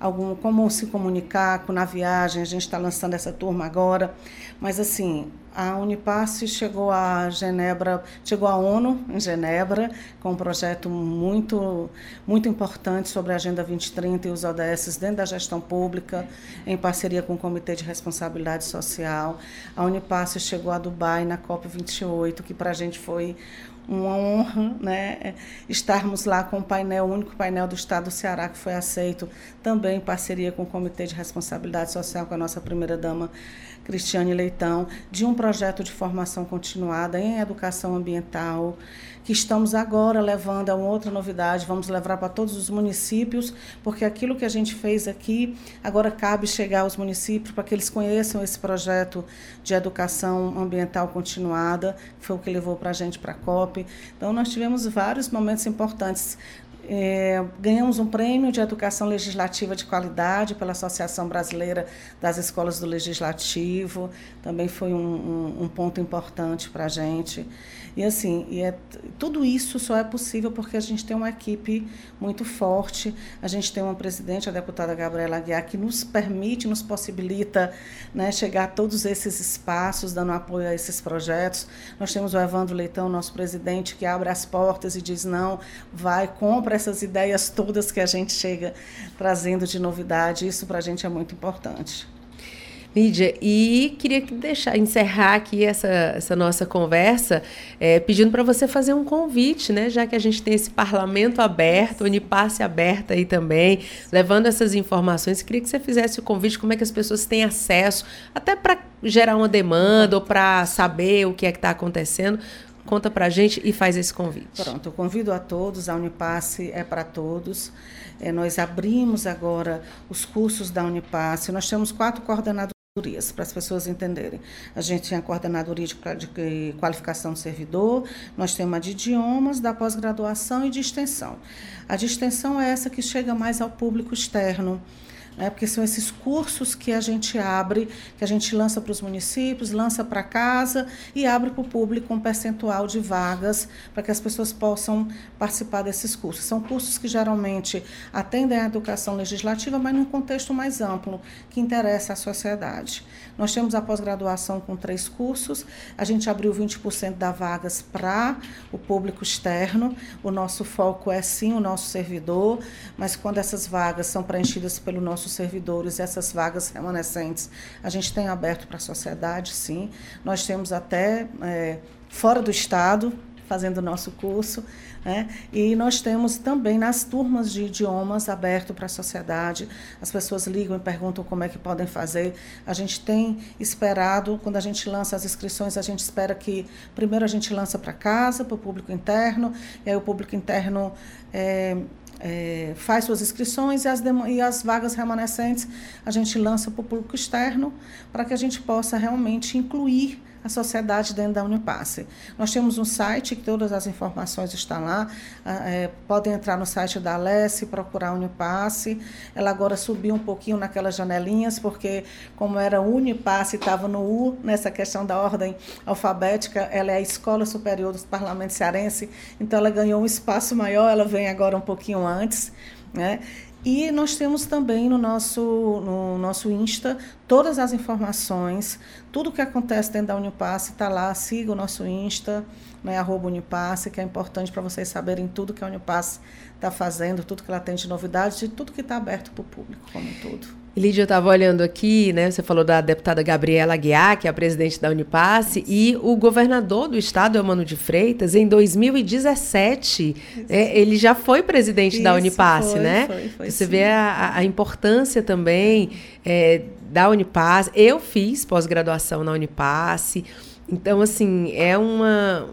algum, como se comunicar na viagem. A gente está lançando essa turma agora. Mas, assim, a Unipasse chegou a Genebra, chegou à ONU em Genebra com um projeto muito muito importante sobre a Agenda 2030 e os ODS dentro da gestão pública, em parceria com o Comitê de Responsabilidade Social. A Unipasse chegou a Dubai na COP 28, que para a gente foi uma honra né, estarmos lá com o painel, o único painel do Estado do Ceará que foi aceito, também em parceria com o Comitê de Responsabilidade Social, com a nossa primeira-dama Cristiane Leitão, de um projeto de formação continuada em educação ambiental, que estamos agora levando a uma outra novidade, vamos levar para todos os municípios, porque aquilo que a gente fez aqui, agora cabe chegar aos municípios para que eles conheçam esse projeto de educação ambiental continuada, foi o que levou para a gente para a COP. Então, nós tivemos vários momentos importantes é, ganhamos um prêmio de educação legislativa de qualidade pela Associação Brasileira das Escolas do Legislativo, também foi um, um, um ponto importante para a gente. E assim, e é, tudo isso só é possível porque a gente tem uma equipe muito forte, a gente tem uma presidente, a deputada Gabriela Aguiar, que nos permite, nos possibilita né, chegar a todos esses espaços, dando apoio a esses projetos. Nós temos o Evandro Leitão, nosso presidente, que abre as portas e diz: não, vai, compra essas ideias todas que a gente chega trazendo de novidade. Isso para a gente é muito importante. Lídia, e queria deixar encerrar aqui essa, essa nossa conversa é, pedindo para você fazer um convite, né? Já que a gente tem esse parlamento aberto, Unipasse aberta aí também, levando essas informações. Queria que você fizesse o convite, como é que as pessoas têm acesso, até para gerar uma demanda ou para saber o que é que está acontecendo. Conta para a gente e faz esse convite. Pronto, eu convido a todos, a Unipasse é para todos. É, nós abrimos agora os cursos da Unipasse, nós temos quatro coordenadores para as pessoas entenderem. A gente tem a coordenadoria de, qualificação do servidor, nós temos a de idiomas, da pós-graduação e de extensão. A de extensão é essa que chega mais ao público externo né? porque são esses cursos que a gente abre, que a gente lança para os municípios, lança para casa e abre para o público um percentual de vagas para que as pessoas possam participar desses cursos. São cursos que geralmente atendem à educação legislativa, mas num contexto mais amplo, que interessa à sociedade. Nós temos a pós-graduação com três cursos, a gente abriu 20% das vagas para o público externo, o nosso foco é sim o nosso servidor, mas quando essas vagas são preenchidas pelo nosso nossos servidores, essas vagas remanescentes, a gente tem aberto para a sociedade, sim. Nós temos até é, fora do estado fazendo o nosso curso. Né? E nós temos também nas turmas de idiomas aberto para a sociedade. As pessoas ligam e perguntam como é que podem fazer. A gente tem esperado, quando a gente lança as inscrições, a gente espera que primeiro a gente lança para casa, para o público interno, e aí o público interno é, é, faz suas inscrições e as, e as vagas remanescentes a gente lança para o público externo para que a gente possa realmente incluir a sociedade dentro da Unipasse. Nós temos um site que todas as informações estão lá. É, podem entrar no site da Alessi, procurar a Unipasse. Ela agora subiu um pouquinho naquelas janelinhas, porque como era Unipasse, estava no U, nessa questão da ordem alfabética, ela é a Escola Superior do Parlamento Cearense, então ela ganhou um espaço maior, ela vem agora um pouquinho antes. Né? E nós temos também no nosso, no nosso Insta todas as informações, tudo que acontece dentro da Unipasse está lá, siga o nosso Insta, né, arroba Unipasse, que é importante para vocês saberem tudo que a Unipasse está fazendo, tudo que ela tem de novidades e tudo que está aberto para o público como um todo. Lídia, eu estava olhando aqui, né? Você falou da deputada Gabriela Aguiar, que é a presidente da Unipasse, e o governador do estado, Emano de Freitas, em 2017, é, ele já foi presidente Isso, da Unipasse, foi, né? Foi, foi, Você sim. vê a, a, importância também é, da Unipasse. Eu fiz pós-graduação na Unipasse. Então, assim, é uma,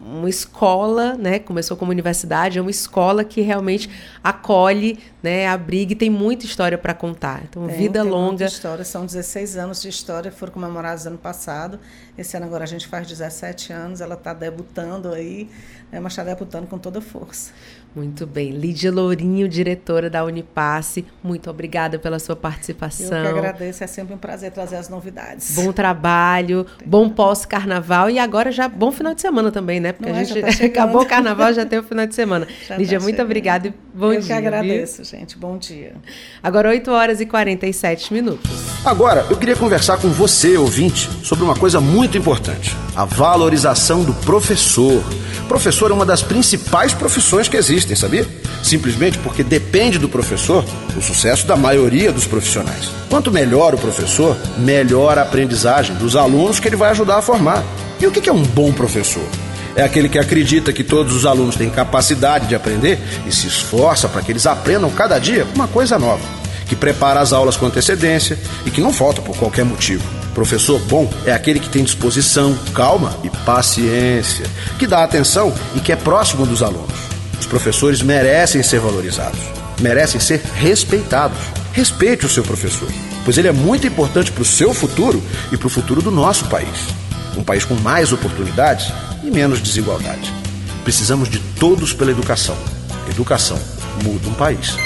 uma escola, né? Começou como universidade, é uma escola que realmente acolhe, né? Abriga e tem muita história para contar. Então, tem, vida tem longa. Muita história, são 16 anos de história, foram comemorados ano passado. Esse ano agora a gente faz 17 anos, ela está debutando aí, né? mas está debutando com toda força. Muito bem. Lídia Lourinho, diretora da Unipasse, muito obrigada pela sua participação. Eu que agradeço, é sempre um prazer trazer as novidades. Bom trabalho, bom pós-carnaval carnaval e agora já bom final de semana também, né? Porque Não a é, gente tá acabou o carnaval, já tem o final de semana. Já Lídia, tá muito obrigada e bom Eu dia. Eu que agradeço, viu? gente. Bom dia. Agora 8 horas e 47 minutos. Agora, eu queria conversar com você, ouvinte, sobre uma coisa muito importante: a valorização do professor. Professor é uma das principais profissões que existem, sabia? Simplesmente porque depende do professor o sucesso da maioria dos profissionais. Quanto melhor o professor, melhor a aprendizagem dos alunos que ele vai ajudar a formar. E o que é um bom professor? É aquele que acredita que todos os alunos têm capacidade de aprender e se esforça para que eles aprendam cada dia uma coisa nova, que prepara as aulas com antecedência e que não falta por qualquer motivo. Professor bom é aquele que tem disposição, calma e paciência, que dá atenção e que é próximo dos alunos. Os professores merecem ser valorizados, merecem ser respeitados. Respeite o seu professor, pois ele é muito importante para o seu futuro e para o futuro do nosso país. Um país com mais oportunidades e menos desigualdade. Precisamos de todos pela educação. Educação muda um país.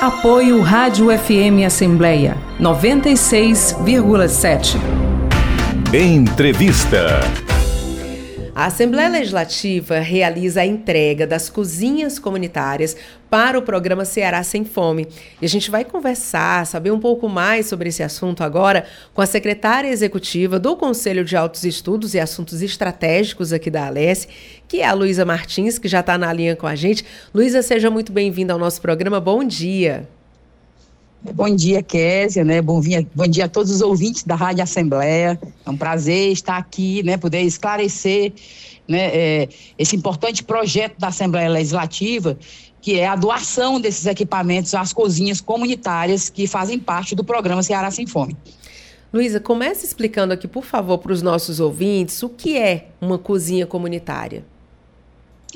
Apoio Rádio FM Assembleia 96,7. Entrevista. A Assembleia Legislativa realiza a entrega das cozinhas comunitárias para o programa Ceará Sem Fome. E a gente vai conversar, saber um pouco mais sobre esse assunto agora com a secretária executiva do Conselho de Altos Estudos e Assuntos Estratégicos aqui da Alesse, que é a Luísa Martins, que já está na linha com a gente. Luísa, seja muito bem-vinda ao nosso programa. Bom dia. Bom dia, Késia, né? Bom dia, bom dia a todos os ouvintes da Rádio Assembleia. É um prazer estar aqui, né? Poder esclarecer né, é, esse importante projeto da Assembleia Legislativa, que é a doação desses equipamentos às cozinhas comunitárias que fazem parte do programa Ceará Sem Fome. Luísa, comece explicando aqui, por favor, para os nossos ouvintes o que é uma cozinha comunitária.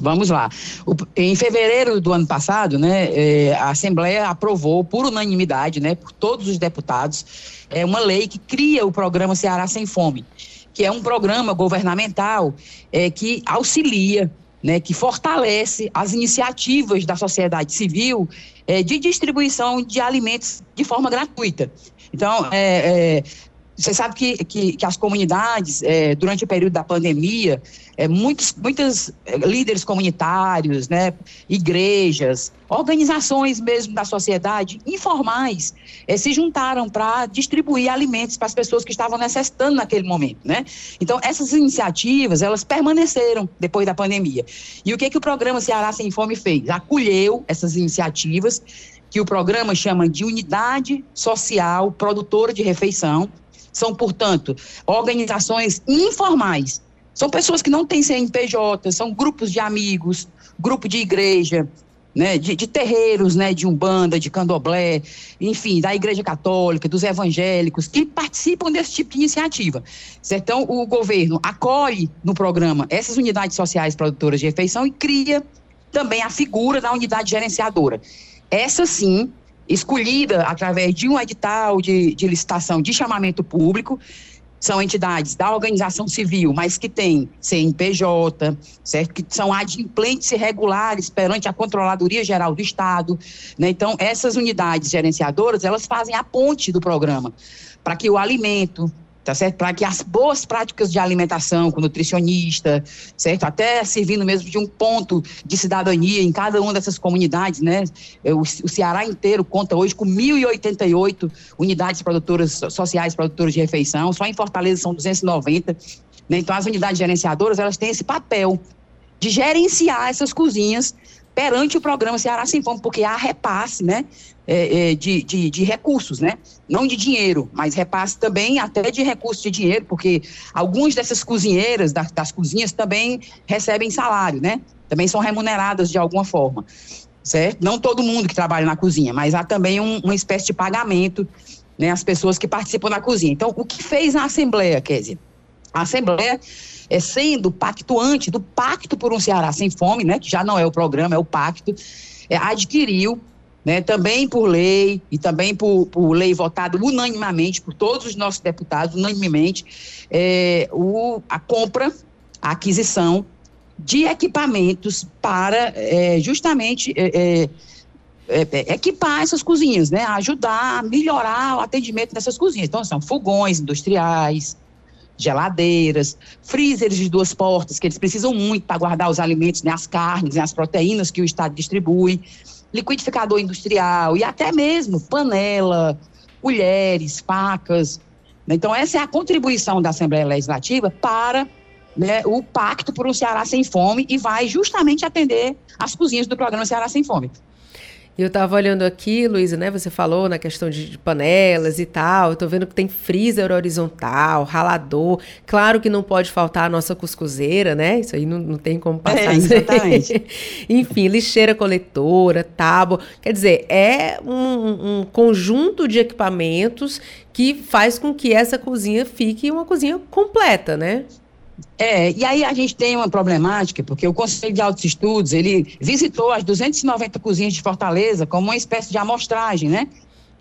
Vamos lá. O, em fevereiro do ano passado, né, é, a Assembleia aprovou por unanimidade, né, por todos os deputados, é, uma lei que cria o programa Ceará Sem Fome, que é um programa governamental é, que auxilia, né, que fortalece as iniciativas da sociedade civil de distribuição de alimentos de forma gratuita. Então, é, é, você sabe que, que, que as comunidades, é, durante o período da pandemia, é, muitos, muitos é, líderes comunitários, né, igrejas, organizações mesmo da sociedade, informais, é, se juntaram para distribuir alimentos para as pessoas que estavam necessitando naquele momento. Né? Então, essas iniciativas, elas permaneceram depois da pandemia. E o que, que o programa Ceará Sem Fome fez? Acolheu essas iniciativas, que o programa chama de Unidade Social Produtora de Refeição, são, portanto, organizações informais. São pessoas que não têm CNPJ, são grupos de amigos, grupo de igreja, né, de, de, terreiros, né, de umbanda, de candomblé, enfim, da igreja católica, dos evangélicos, que participam desse tipo de iniciativa. Então, o governo acolhe no programa essas unidades sociais produtoras de refeição e cria também a figura da unidade gerenciadora. Essa sim escolhida através de um edital de, de licitação de chamamento público, são entidades da organização civil, mas que têm CNPJ, certo? Que são adimplentes regulares perante a Controladoria Geral do Estado. Né? Então, essas unidades gerenciadoras, elas fazem a ponte do programa para que o alimento, tá certo? Para que as boas práticas de alimentação com nutricionista, certo? Até servindo mesmo de um ponto de cidadania em cada uma dessas comunidades, né? O, o Ceará inteiro conta hoje com 1.088 unidades produtoras sociais produtoras de refeição, só em Fortaleza são 290. Né? Então, as unidades gerenciadoras, elas têm esse papel de gerenciar essas cozinhas perante o programa Ceará Sem Fome, porque há repasse, né? é, é, de, de, de, recursos, né? Não de dinheiro, mas repasse também até de recursos de dinheiro, porque algumas dessas cozinheiras das, das cozinhas também recebem salário, né? Também são remuneradas de alguma forma, certo? Não todo mundo que trabalha na cozinha, mas há também um, uma espécie de pagamento, né? As pessoas que participam da cozinha. Então, o que fez a Assembleia, Kézia? A Assembleia é, sendo pactuante do Pacto por um Ceará Sem Fome, né, que já não é o programa, é o pacto, é, adquiriu né, também por lei e também por, por lei votada unanimamente por todos os nossos deputados, unanimemente, é, o, a compra, a aquisição de equipamentos para é, justamente é, é, é equipar essas cozinhas, né, ajudar a melhorar o atendimento dessas cozinhas. Então, são fogões industriais, geladeiras, freezers de duas portas, que eles precisam muito para guardar os alimentos, né, as carnes, né, as proteínas que o Estado distribui, liquidificador industrial e até mesmo panela, colheres, facas. Né. Então, essa é a contribuição da Assembleia Legislativa para né, o Pacto por um Ceará Sem Fome e vai justamente atender as cozinhas do programa Ceará Sem Fome. Eu estava olhando aqui, Luísa, né? Você falou na questão de, de panelas e tal. Eu tô vendo que tem freezer horizontal, ralador. Claro que não pode faltar a nossa cuscuzeira, né? Isso aí não, não tem como passar. É, exatamente. Enfim, lixeira coletora, tábua. Quer dizer, é um, um conjunto de equipamentos que faz com que essa cozinha fique uma cozinha completa, né? É, e aí a gente tem uma problemática, porque o Conselho de Altos Estudos, ele visitou as 290 cozinhas de Fortaleza como uma espécie de amostragem, né?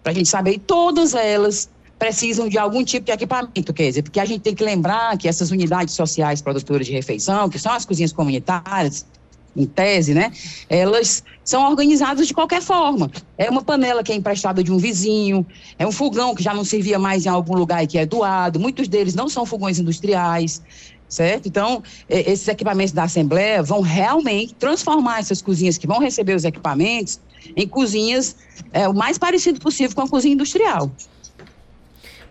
Para a gente saber, e todas elas precisam de algum tipo de equipamento, quer dizer, porque a gente tem que lembrar que essas unidades sociais produtoras de refeição, que são as cozinhas comunitárias, em tese, né? Elas são organizadas de qualquer forma. É uma panela que é emprestada de um vizinho, é um fogão que já não servia mais em algum lugar e que é doado. Muitos deles não são fogões industriais certo? Então, esses equipamentos da Assembleia vão realmente transformar essas cozinhas que vão receber os equipamentos em cozinhas é, o mais parecido possível com a cozinha industrial.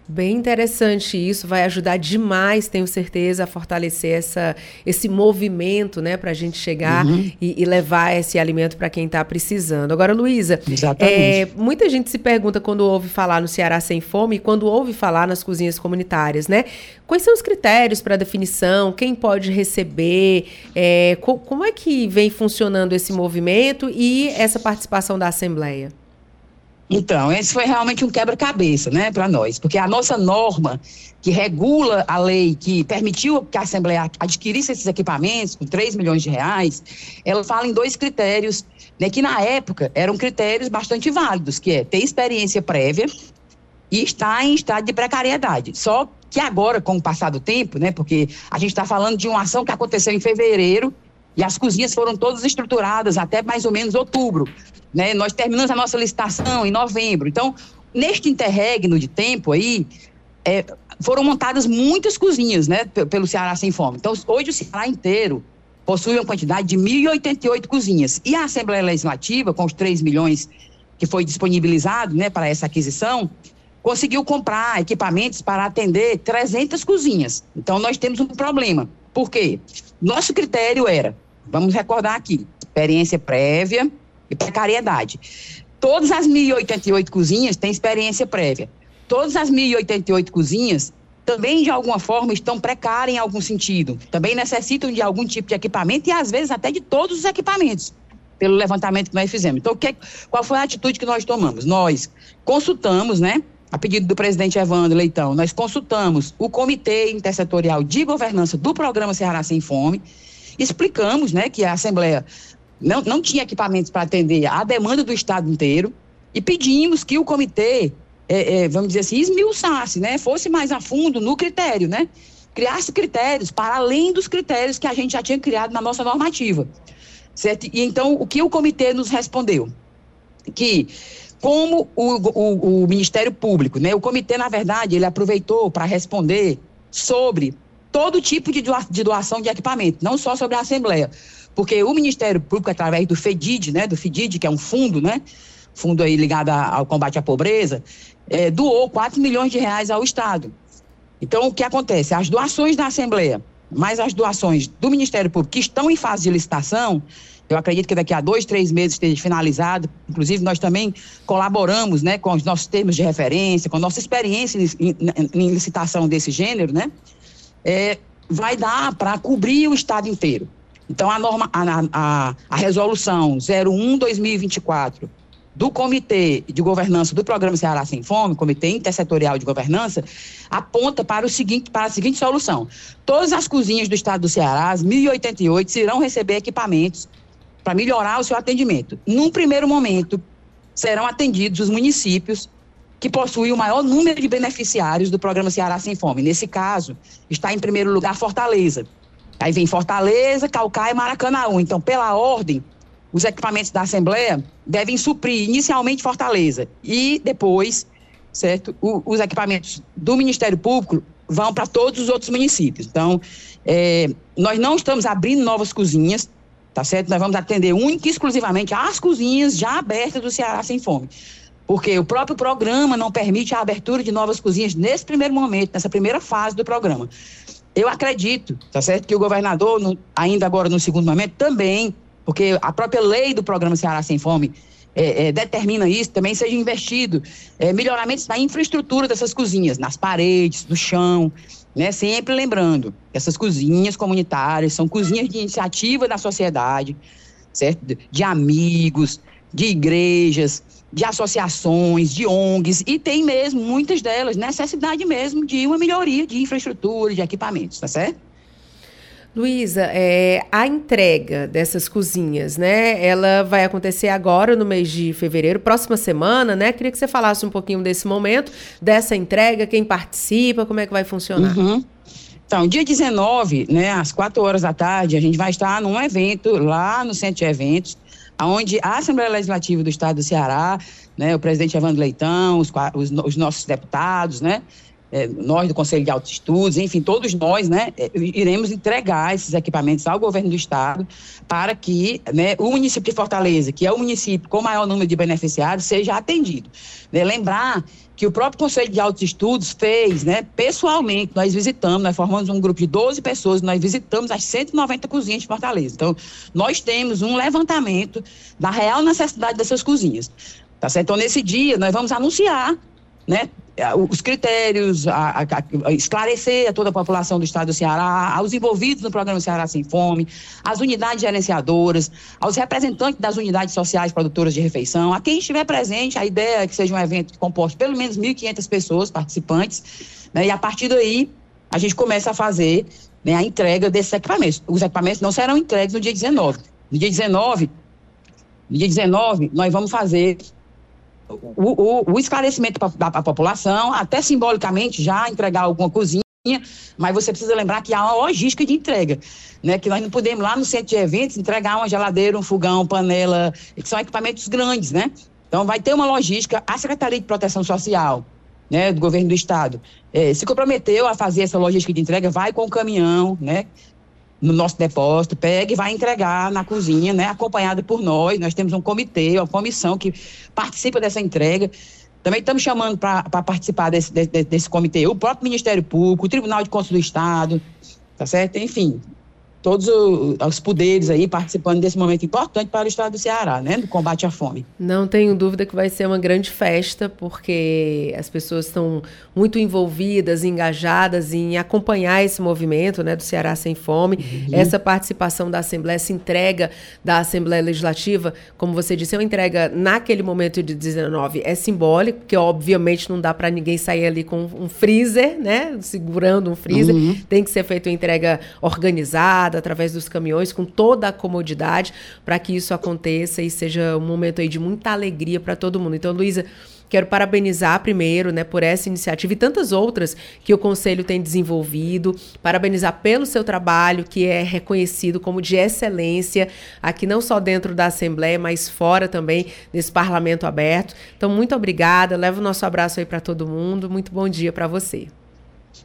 Bem interessante isso, vai ajudar demais, tenho certeza, a fortalecer essa, esse movimento, né, para a gente chegar uhum. e, e, levar esse alimento para quem está precisando. Agora, Luísa, é, muita gente se pergunta quando ouve falar no Ceará Sem Fome e quando ouve falar nas cozinhas comunitárias, né? Quais são os critérios para definição? Quem pode receber? É, co como é que vem funcionando esse movimento e essa participação da Assembleia? Então, esse foi realmente um quebra-cabeça, né, para nós, porque a nossa norma que regula a lei que permitiu que a Assembleia adquirisse esses equipamentos com 3 milhões de reais, ela fala em dois critérios, né, que na época eram critérios bastante válidos, que é ter experiência prévia e estar em estado de precariedade. Só que agora, com o passar do tempo, né, porque a gente está falando de uma ação que aconteceu em fevereiro e as cozinhas foram todas estruturadas até mais ou menos outubro. Né? Nós terminamos a nossa licitação em novembro. Então, neste interregno de tempo aí, é, foram montadas muitas cozinhas né, pelo Ceará Sem Fome. Então, hoje o Ceará inteiro possui uma quantidade de 1.088 cozinhas. E a Assembleia Legislativa, com os 3 milhões que foi disponibilizado né, para essa aquisição, conseguiu comprar equipamentos para atender 300 cozinhas. Então, nós temos um problema. Por quê? Nosso critério era Vamos recordar aqui: experiência prévia e precariedade. Todas as 1.088 cozinhas têm experiência prévia. Todas as 1.088 cozinhas também, de alguma forma, estão precárias em algum sentido. Também necessitam de algum tipo de equipamento e, às vezes, até de todos os equipamentos, pelo levantamento que nós fizemos. Então, que, qual foi a atitude que nós tomamos? Nós consultamos, né? A pedido do presidente Evandro Leitão, nós consultamos o Comitê Intersetorial de Governança do Programa Ceará Sem Fome, explicamos né, que a Assembleia não, não tinha equipamentos para atender a demanda do Estado inteiro e pedimos que o comitê, é, é, vamos dizer assim, esmiuçasse, né, fosse mais a fundo no critério, né, criasse critérios para além dos critérios que a gente já tinha criado na nossa normativa. Certo? E então, o que o comitê nos respondeu? Que como o, o, o Ministério Público, né, o comitê, na verdade, ele aproveitou para responder sobre todo tipo de doação de equipamento, não só sobre a Assembleia. Porque o Ministério Público, através do FEDID, né, do FEDID, que é um fundo, né, fundo aí ligado ao combate à pobreza, é, doou 4 milhões de reais ao Estado. Então, o que acontece? As doações da Assembleia, mais as doações do Ministério Público, que estão em fase de licitação, eu acredito que daqui a dois, três meses esteja finalizado. Inclusive, nós também colaboramos né, com os nossos termos de referência, com a nossa experiência em, em, em licitação desse gênero, né? É, vai dar para cobrir o estado inteiro. Então, a, norma, a, a, a resolução 01-2024 do Comitê de Governança do Programa Ceará Sem Fome, Comitê Intersetorial de Governança, aponta para, o seguinte, para a seguinte solução. Todas as cozinhas do estado do Ceará, as 1.088, irão receber equipamentos para melhorar o seu atendimento. Num primeiro momento, serão atendidos os municípios que possui o maior número de beneficiários do programa Ceará Sem Fome. Nesse caso, está em primeiro lugar Fortaleza. Aí vem Fortaleza, Calcaia e Maracanãú. Então, pela ordem, os equipamentos da Assembleia devem suprir inicialmente Fortaleza e depois, certo, o, os equipamentos do Ministério Público vão para todos os outros municípios. Então, é, nós não estamos abrindo novas cozinhas, tá certo? Nós vamos atender única e exclusivamente as cozinhas já abertas do Ceará Sem Fome. Porque o próprio programa não permite a abertura de novas cozinhas nesse primeiro momento, nessa primeira fase do programa. Eu acredito, tá certo, que o governador, no, ainda agora no segundo momento, também, porque a própria lei do programa Ceará Sem Fome é, é, determina isso, também seja investido é, melhoramentos na infraestrutura dessas cozinhas, nas paredes, no chão, né? Sempre lembrando que essas cozinhas comunitárias são cozinhas de iniciativa da sociedade, certo? De amigos, de igrejas, de associações, de ONGs, e tem mesmo, muitas delas, necessidade mesmo de uma melhoria de infraestrutura, de equipamentos, tá certo? Luísa, é, a entrega dessas cozinhas, né? Ela vai acontecer agora no mês de fevereiro, próxima semana, né? Queria que você falasse um pouquinho desse momento, dessa entrega, quem participa, como é que vai funcionar. Uhum. Então, dia 19, né, às 4 horas da tarde, a gente vai estar num evento lá no Centro de Eventos, onde a Assembleia Legislativa do Estado do Ceará, né, o presidente Evandro Leitão, os, os, os nossos deputados, né, é, nós do Conselho de Altos Estudos, enfim, todos nós, né, é, iremos entregar esses equipamentos ao governo do estado para que né, o município de Fortaleza, que é o município com maior número de beneficiários, seja atendido. Né, lembrar que o próprio Conselho de Altos Estudos fez, né, pessoalmente, nós visitamos, nós formamos um grupo de 12 pessoas, nós visitamos as 190 cozinhas de Fortaleza. Então, nós temos um levantamento da real necessidade dessas cozinhas. Tá certo? Então, nesse dia, nós vamos anunciar né, os critérios, a, a, a, esclarecer a toda a população do estado do Ceará, aos envolvidos no programa Ceará Sem Fome, às unidades gerenciadoras, aos representantes das unidades sociais produtoras de refeição, a quem estiver presente, a ideia é que seja um evento composto pelo menos 1.500 pessoas participantes, né, e a partir daí a gente começa a fazer né, a entrega desses equipamentos. Os equipamentos não serão entregues no dia 19. No dia 19, no dia 19, nós vamos fazer o, o, o esclarecimento da, da população, até simbolicamente já entregar alguma cozinha, mas você precisa lembrar que há uma logística de entrega, né? Que nós não podemos lá no centro de eventos entregar uma geladeira, um fogão, panela, que são equipamentos grandes, né? Então vai ter uma logística. A Secretaria de Proteção Social, né, do Governo do Estado, eh, se comprometeu a fazer essa logística de entrega, vai com o caminhão, né? No nosso depósito, pega e vai entregar na cozinha, né, acompanhado por nós. Nós temos um comitê, uma comissão que participa dessa entrega. Também estamos chamando para participar desse, desse, desse comitê o próprio Ministério Público, o Tribunal de Contas do Estado, tá certo? Enfim, todos os poderes aí participando desse momento importante para o estado do Ceará, né, do combate à fome. Não tenho dúvida que vai ser uma grande festa, porque as pessoas estão muito envolvidas, engajadas em acompanhar esse movimento, né, do Ceará sem fome. Uhum. Essa participação da Assembleia, essa entrega da Assembleia Legislativa, como você disse, é uma entrega naquele momento de 19 é simbólico, porque obviamente não dá para ninguém sair ali com um freezer, né, segurando um freezer. Uhum. Tem que ser feita uma entrega organizada através dos caminhões, com toda a comodidade, para que isso aconteça e seja um momento aí de muita alegria para todo mundo. Então, Luísa, Quero parabenizar primeiro, né, por essa iniciativa e tantas outras que o conselho tem desenvolvido. Parabenizar pelo seu trabalho, que é reconhecido como de excelência aqui não só dentro da Assembleia, mas fora também desse parlamento aberto. Então, muito obrigada. Leva o nosso abraço aí para todo mundo. Muito bom dia para você.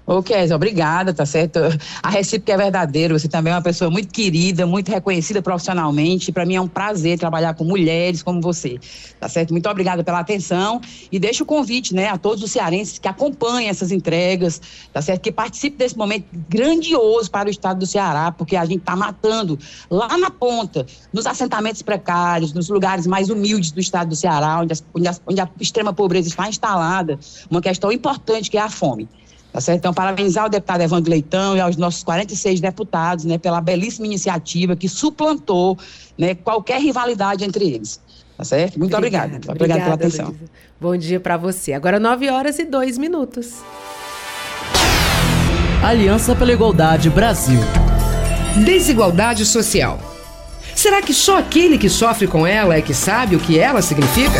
Ô, obrigada, tá certo? A recíproca é verdadeira. Você também é uma pessoa muito querida, muito reconhecida profissionalmente. Para mim é um prazer trabalhar com mulheres como você, tá certo? Muito obrigada pela atenção e deixo o convite, né, a todos os cearenses que acompanhem essas entregas, tá certo? Que participem desse momento grandioso para o estado do Ceará, porque a gente está matando lá na ponta, nos assentamentos precários, nos lugares mais humildes do estado do Ceará, onde, onde, a, onde a extrema pobreza está instalada, uma questão importante que é a fome. Tá certo? Então, parabenizar o deputado Evandro Leitão e aos nossos 46 deputados, né, pela belíssima iniciativa que suplantou, né, qualquer rivalidade entre eles. Tá certo? Muito obrigada. Obrigada, obrigada pela atenção. Luísa. Bom dia para você. Agora 9 horas e 2 minutos. Aliança pela Igualdade Brasil. Desigualdade social. Será que só aquele que sofre com ela é que sabe o que ela significa?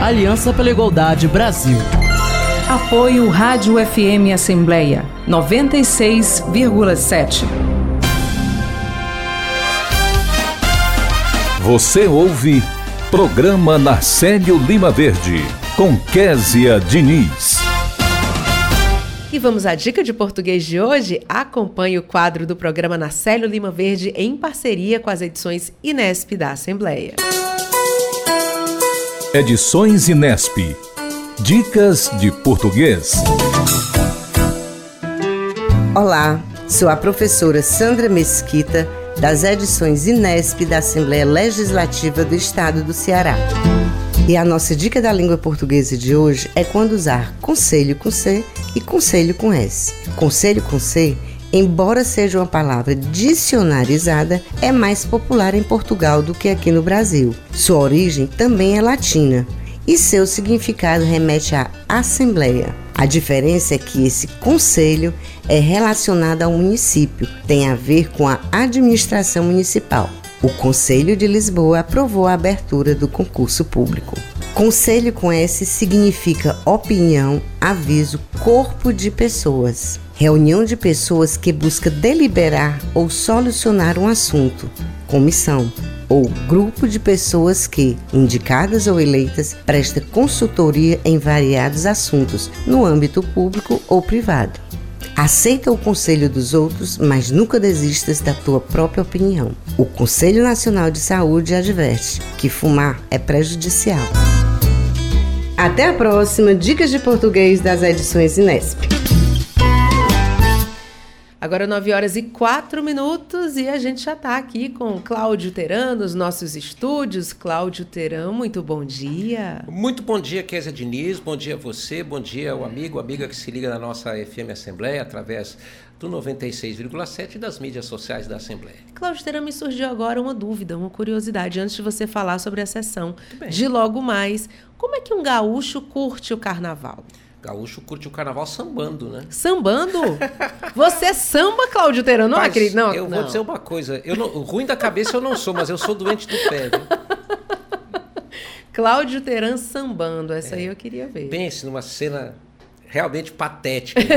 Aliança pela Igualdade Brasil. Apoio Rádio FM Assembleia 96,7. Você ouve Programa Narcélio Lima Verde, com Késia Diniz. E vamos à dica de português de hoje? Acompanhe o quadro do programa Narcélio Lima Verde em parceria com as edições Inesp da Assembleia. Edições Inesp. Dicas de português. Olá, sou a professora Sandra Mesquita das edições Inesp da Assembleia Legislativa do Estado do Ceará. E a nossa dica da língua portuguesa de hoje é quando usar conselho com C e conselho com S. Conselho com C, embora seja uma palavra dicionarizada, é mais popular em Portugal do que aqui no Brasil. Sua origem também é latina e seu significado remete à assembleia. A diferença é que esse conselho é relacionado ao município, tem a ver com a administração municipal. O Conselho de Lisboa aprovou a abertura do concurso público. Conselho com S significa opinião, aviso, corpo de pessoas. Reunião de pessoas que busca deliberar ou solucionar um assunto. Comissão ou grupo de pessoas que, indicadas ou eleitas, presta consultoria em variados assuntos, no âmbito público ou privado. Aceita o conselho dos outros, mas nunca desistas da tua própria opinião. O Conselho Nacional de Saúde adverte que fumar é prejudicial. Até a próxima Dicas de Português das edições Inesp. Agora 9 horas e 4 minutos e a gente já está aqui com Cláudio Teran nos nossos estúdios. Cláudio Teran, muito bom dia. Muito bom dia, Kézia Diniz. Bom dia a você, bom dia ao amigo, amiga que se liga na nossa FM Assembleia através do 96,7 e das mídias sociais da Assembleia. Cláudio Teran, me surgiu agora uma dúvida, uma curiosidade, antes de você falar sobre a sessão de logo mais. Como é que um gaúcho curte o carnaval? Gaúcho curte o carnaval sambando, né? Sambando? Você samba, Cláudio Teran? Não acredito. Não, eu não. vou dizer uma coisa. Eu não, ruim da cabeça eu não sou, mas eu sou doente do pé. Viu? Cláudio Teran sambando. Essa aí eu queria ver. Pense numa cena realmente patética.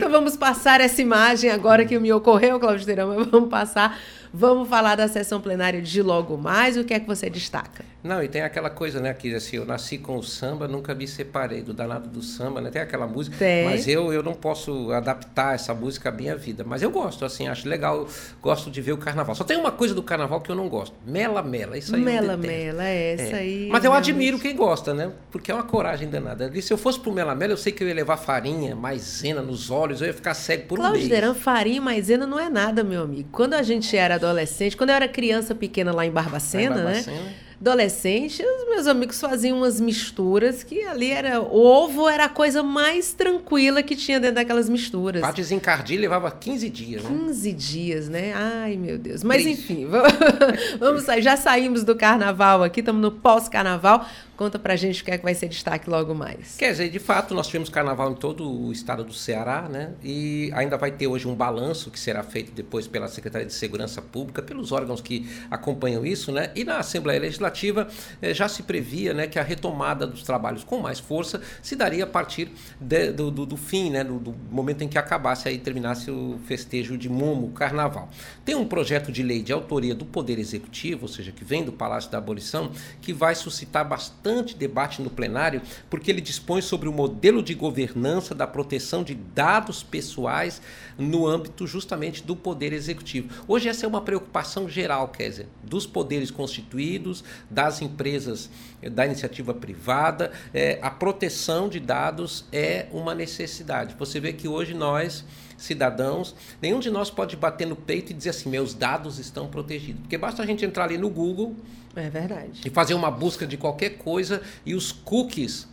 Então vamos passar essa imagem agora que me ocorreu, Cláudio Teran, mas vamos passar. Vamos falar da sessão plenária de logo mais. O que é que você destaca? Não, e tem aquela coisa, né, que assim, eu nasci com o samba, nunca me separei do danado do samba, né? Tem aquela música, Tem. mas eu, eu não posso adaptar essa música à minha vida. Mas eu gosto, assim, acho legal, gosto de ver o carnaval. Só tem uma coisa do carnaval que eu não gosto, mela mela, isso aí Mela. Mela, é essa aí. Mas eu realmente. admiro quem gosta, né? Porque é uma coragem danada. E se eu fosse pro Mela Mela, eu sei que eu ia levar farinha, maisena nos olhos, eu ia ficar cego por um Cláudio mês. Teran, farinha e maisena não é nada, meu amigo. Quando a gente era adolescente, quando eu era criança pequena lá em Barbacena, Lá em né? Adolescente, os meus amigos faziam umas misturas que ali era. O ovo era a coisa mais tranquila que tinha dentro daquelas misturas. Pra desencardir levava 15 dias, né? 15 dias, né? Ai, meu Deus. Mas Triste. enfim, vamos, vamos sair. Já saímos do carnaval aqui, estamos no pós-carnaval. Conta pra gente o que é que vai ser destaque logo mais. Quer dizer, de fato, nós tivemos carnaval em todo o estado do Ceará, né? E ainda vai ter hoje um balanço que será feito depois pela Secretaria de Segurança Pública, pelos órgãos que acompanham isso, né? E na Assembleia Legislativa eh, já se previa, né, que a retomada dos trabalhos com mais força se daria a partir de- do, do- do fim, né? Do, do momento em que acabasse aí terminasse o festejo de Momo, o Carnaval. Tem um projeto de lei de autoria do Poder Executivo, ou seja, que vem do Palácio da Abolição, que vai suscitar bastante debate no plenário, porque ele dispõe sobre o modelo de governança da proteção de dados pessoais no âmbito justamente do Poder Executivo. Hoje essa é uma preocupação geral, Kézia, dos poderes constituídos, das empresas eh, da iniciativa privada. Eh, a proteção de dados é uma necessidade. Você vê que hoje nós cidadãos, nenhum de nós pode bater no peito e dizer assim, meus dados estão protegidos. Porque basta a gente entrar ali no Google É verdade. e fazer uma busca de qualquer coisa e os cookies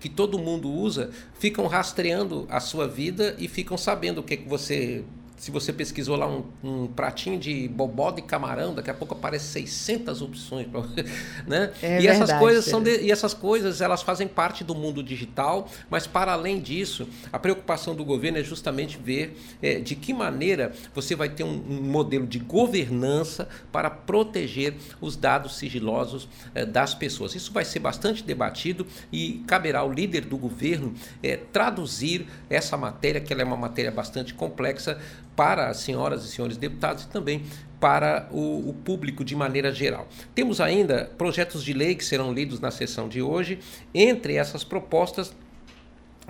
que todo mundo usa ficam rastreando a sua vida e ficam sabendo o que, que você se você pesquisou lá um, um, pratinho de bobó de camarão, daqui a pouco aparece 600 opções, pra, né? É e verdade, essas coisas são de, e essas coisas elas fazem parte do mundo digital, mas para além disso, a preocupação do governo é justamente ver é, de que maneira você vai ter um, um, modelo de governança para proteger os dados sigilosos é, das pessoas. Isso vai ser bastante debatido e caberá ao líder do governo é, traduzir essa matéria, que ela é uma matéria bastante complexa, para as senhoras e senhores deputados e também para o, o, público de maneira geral. Temos ainda projetos de lei que serão lidos na sessão de hoje. Entre essas propostas,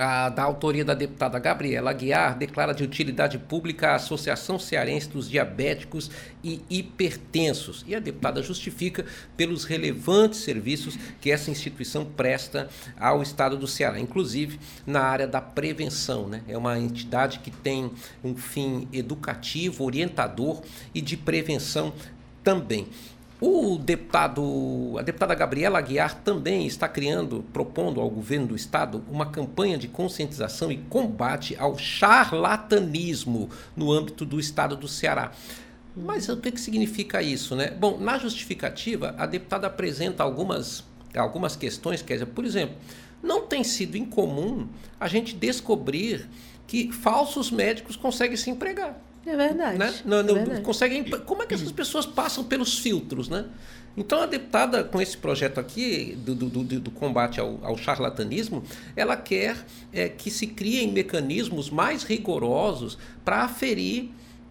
a, da autoria da deputada Gabriela Aguiar, declara de utilidade pública a Associação Cearense dos Diabéticos e Hipertensos. E a deputada justifica pelos relevantes serviços que essa instituição presta ao Estado do Ceará, inclusive na área da prevenção. Né? É uma entidade que tem um fim educativo, orientador e de prevenção também. O deputado, a deputada Gabriela Aguiar também está criando, propondo ao governo do estado uma campanha de conscientização e combate ao charlatanismo no âmbito do estado do Ceará. Mas o que, que significa isso, né? Bom, na justificativa, a deputada apresenta algumas, algumas questões, quer dizer, por exemplo, não tem sido incomum a gente descobrir que falsos médicos conseguem se empregar. É verdade. Né? Não, é verdade. Conseguem, como é que essas pessoas passam pelos filtros, né? Então a deputada, com esse projeto aqui do, do, do, do combate ao, ao, charlatanismo, ela quer é, que se criem mecanismos mais rigorosos para aferir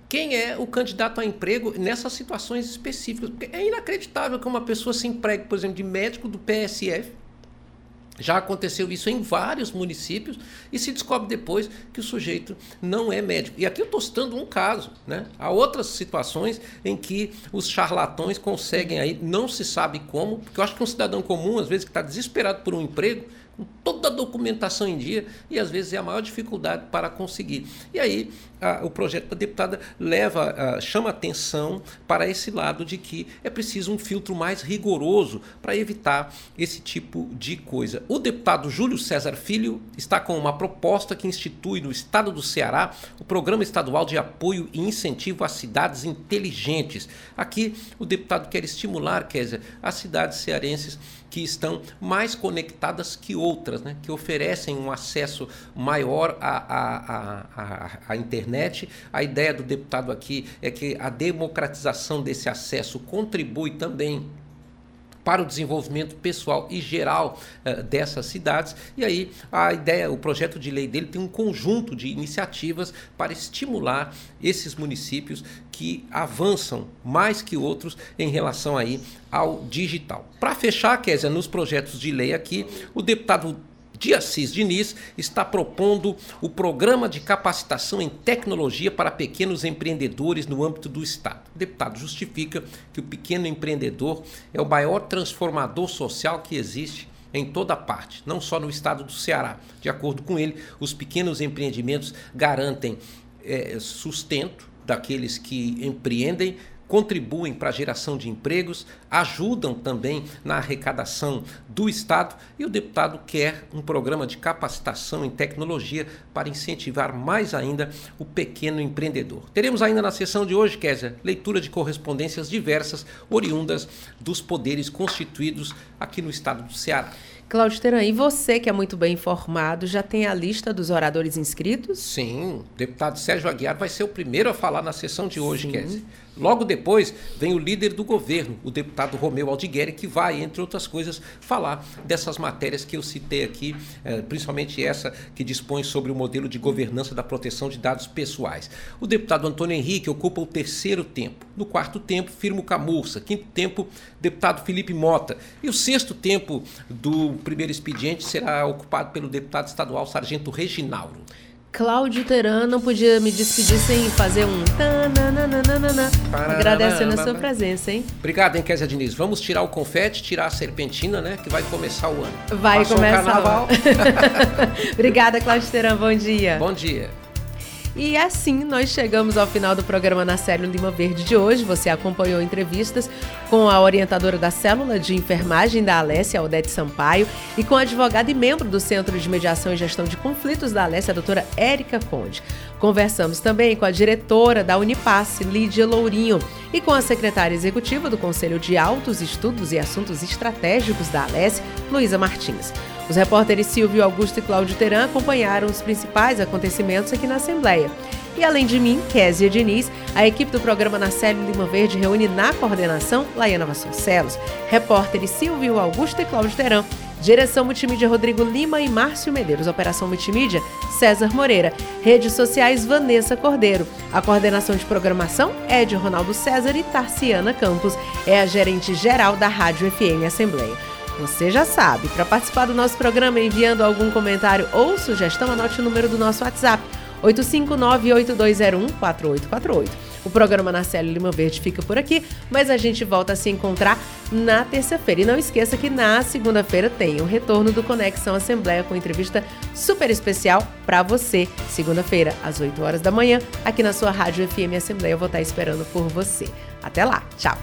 quem é o candidato a emprego nessas situações específicas. Porque é inacreditável que uma pessoa se empregue, por exemplo, de médico do PSF, já aconteceu isso em vários municípios e se descobre depois que o sujeito não é médico. E aqui eu estou citando um caso. Né? Há outras situações em que os charlatões conseguem aí, não se sabe como, porque eu acho que um cidadão comum, às vezes, que está desesperado por um emprego, com toda a documentação em dia e às vezes é a maior dificuldade para conseguir. E aí a, o projeto da deputada leva, a, chama atenção para esse lado de que é preciso um filtro mais rigoroso para evitar esse tipo de coisa. O deputado Júlio César Filho está com uma proposta que institui no estado do Ceará o Programa Estadual de Apoio e Incentivo às Cidades Inteligentes. Aqui o deputado quer estimular, Kézia, as cidades cearenses que estão mais conectadas que outras, né? que oferecem um acesso maior à, à, à, à, internet. A ideia do deputado aqui é que a democratização desse acesso contribui também para o desenvolvimento pessoal e geral uh, dessas cidades. E aí a ideia, o projeto de lei dele tem um conjunto de iniciativas para estimular esses municípios que avançam mais que outros em relação aí ao digital. Para fechar, Kézia, nos projetos de lei aqui, o deputado de Assis Diniz está propondo o programa de capacitação em tecnologia para pequenos empreendedores no âmbito do Estado. O deputado justifica que o pequeno empreendedor é o maior transformador social que existe em toda parte, não só no estado do Ceará. De acordo com ele, os pequenos empreendimentos garantem é, sustento daqueles que empreendem, contribuem para a geração de empregos, ajudam também na arrecadação do Estado e o deputado quer um programa de capacitação em tecnologia para incentivar mais ainda o pequeno empreendedor. Teremos ainda na sessão de hoje, Kézia, leitura de correspondências diversas oriundas dos poderes constituídos aqui no Estado do Ceará. Cláudio Teran, e você que é muito bem informado, já tem a lista dos oradores inscritos? Sim, o deputado Sérgio Aguiar vai ser o primeiro a falar na sessão de hoje, Kézia. Logo depois vem o líder do governo, o deputado Romeu Aldigueri, que vai, entre outras coisas, falar dessas matérias que eu citei aqui, eh, principalmente essa que dispõe sobre o modelo de governança da proteção de dados pessoais. O deputado Antônio Henrique ocupa o terceiro tempo. No quarto tempo, Firmo Camurça. Quinto tempo, deputado Felipe Mota. E o sexto tempo do primeiro expediente será ocupado pelo deputado estadual Sargento Reginaldo. Cláudio Teran não podia me despedir sem fazer um tananana, agradecendo a sua presença, hein? Obrigado, hein, Kézia Diniz. Vamos tirar o confete, tirar a serpentina, né? Que vai começar o ano. Vai Passou começar o carnaval. Obrigada, Cláudio Teran. Bom dia. Bom dia. E assim nós chegamos ao final do programa na Célula Lima Verde de hoje. Você acompanhou entrevistas com a orientadora da célula de enfermagem da Alessia, Odete Sampaio, e com a advogada e membro do Centro de Mediação e Gestão de Conflitos da Alessia, a doutora Érica Conde. Conversamos também com a diretora da Unipasse, Lídia Lourinho, e com a secretária executiva do Conselho de Altos Estudos e Assuntos Estratégicos da Alesse, Luísa Martins. Os repórteres Silvio Augusto e Cláudio Teran acompanharam os principais acontecimentos aqui na Assembleia. E além de mim, Késia Diniz, a equipe do programa Nacélio Lima Verde reúne na coordenação Laiana Vasconcelos, repórteres Silvio Augusto e Cláudio Teran, direção multimídia Rodrigo Lima e Márcio Medeiros, operação multimídia César Moreira, redes sociais Vanessa Cordeiro, a coordenação de programação é de Ronaldo César e Tarciana Campos, é a gerente geral da Rádio FM Assembleia. Você já sabe, para participar do nosso programa enviando algum comentário ou sugestão, anote o número do nosso WhatsApp 859-8201-4848. O programa Narcélio Lima Verde fica por aqui, mas a gente volta a se encontrar na terça-feira. E não esqueça que na segunda-feira tem o retorno do Conexão Assembleia com entrevista super especial para você. Segunda-feira, às 8 horas da manhã, aqui na sua Rádio FM Assembleia. Eu vou estar esperando por você. Até lá, tchau!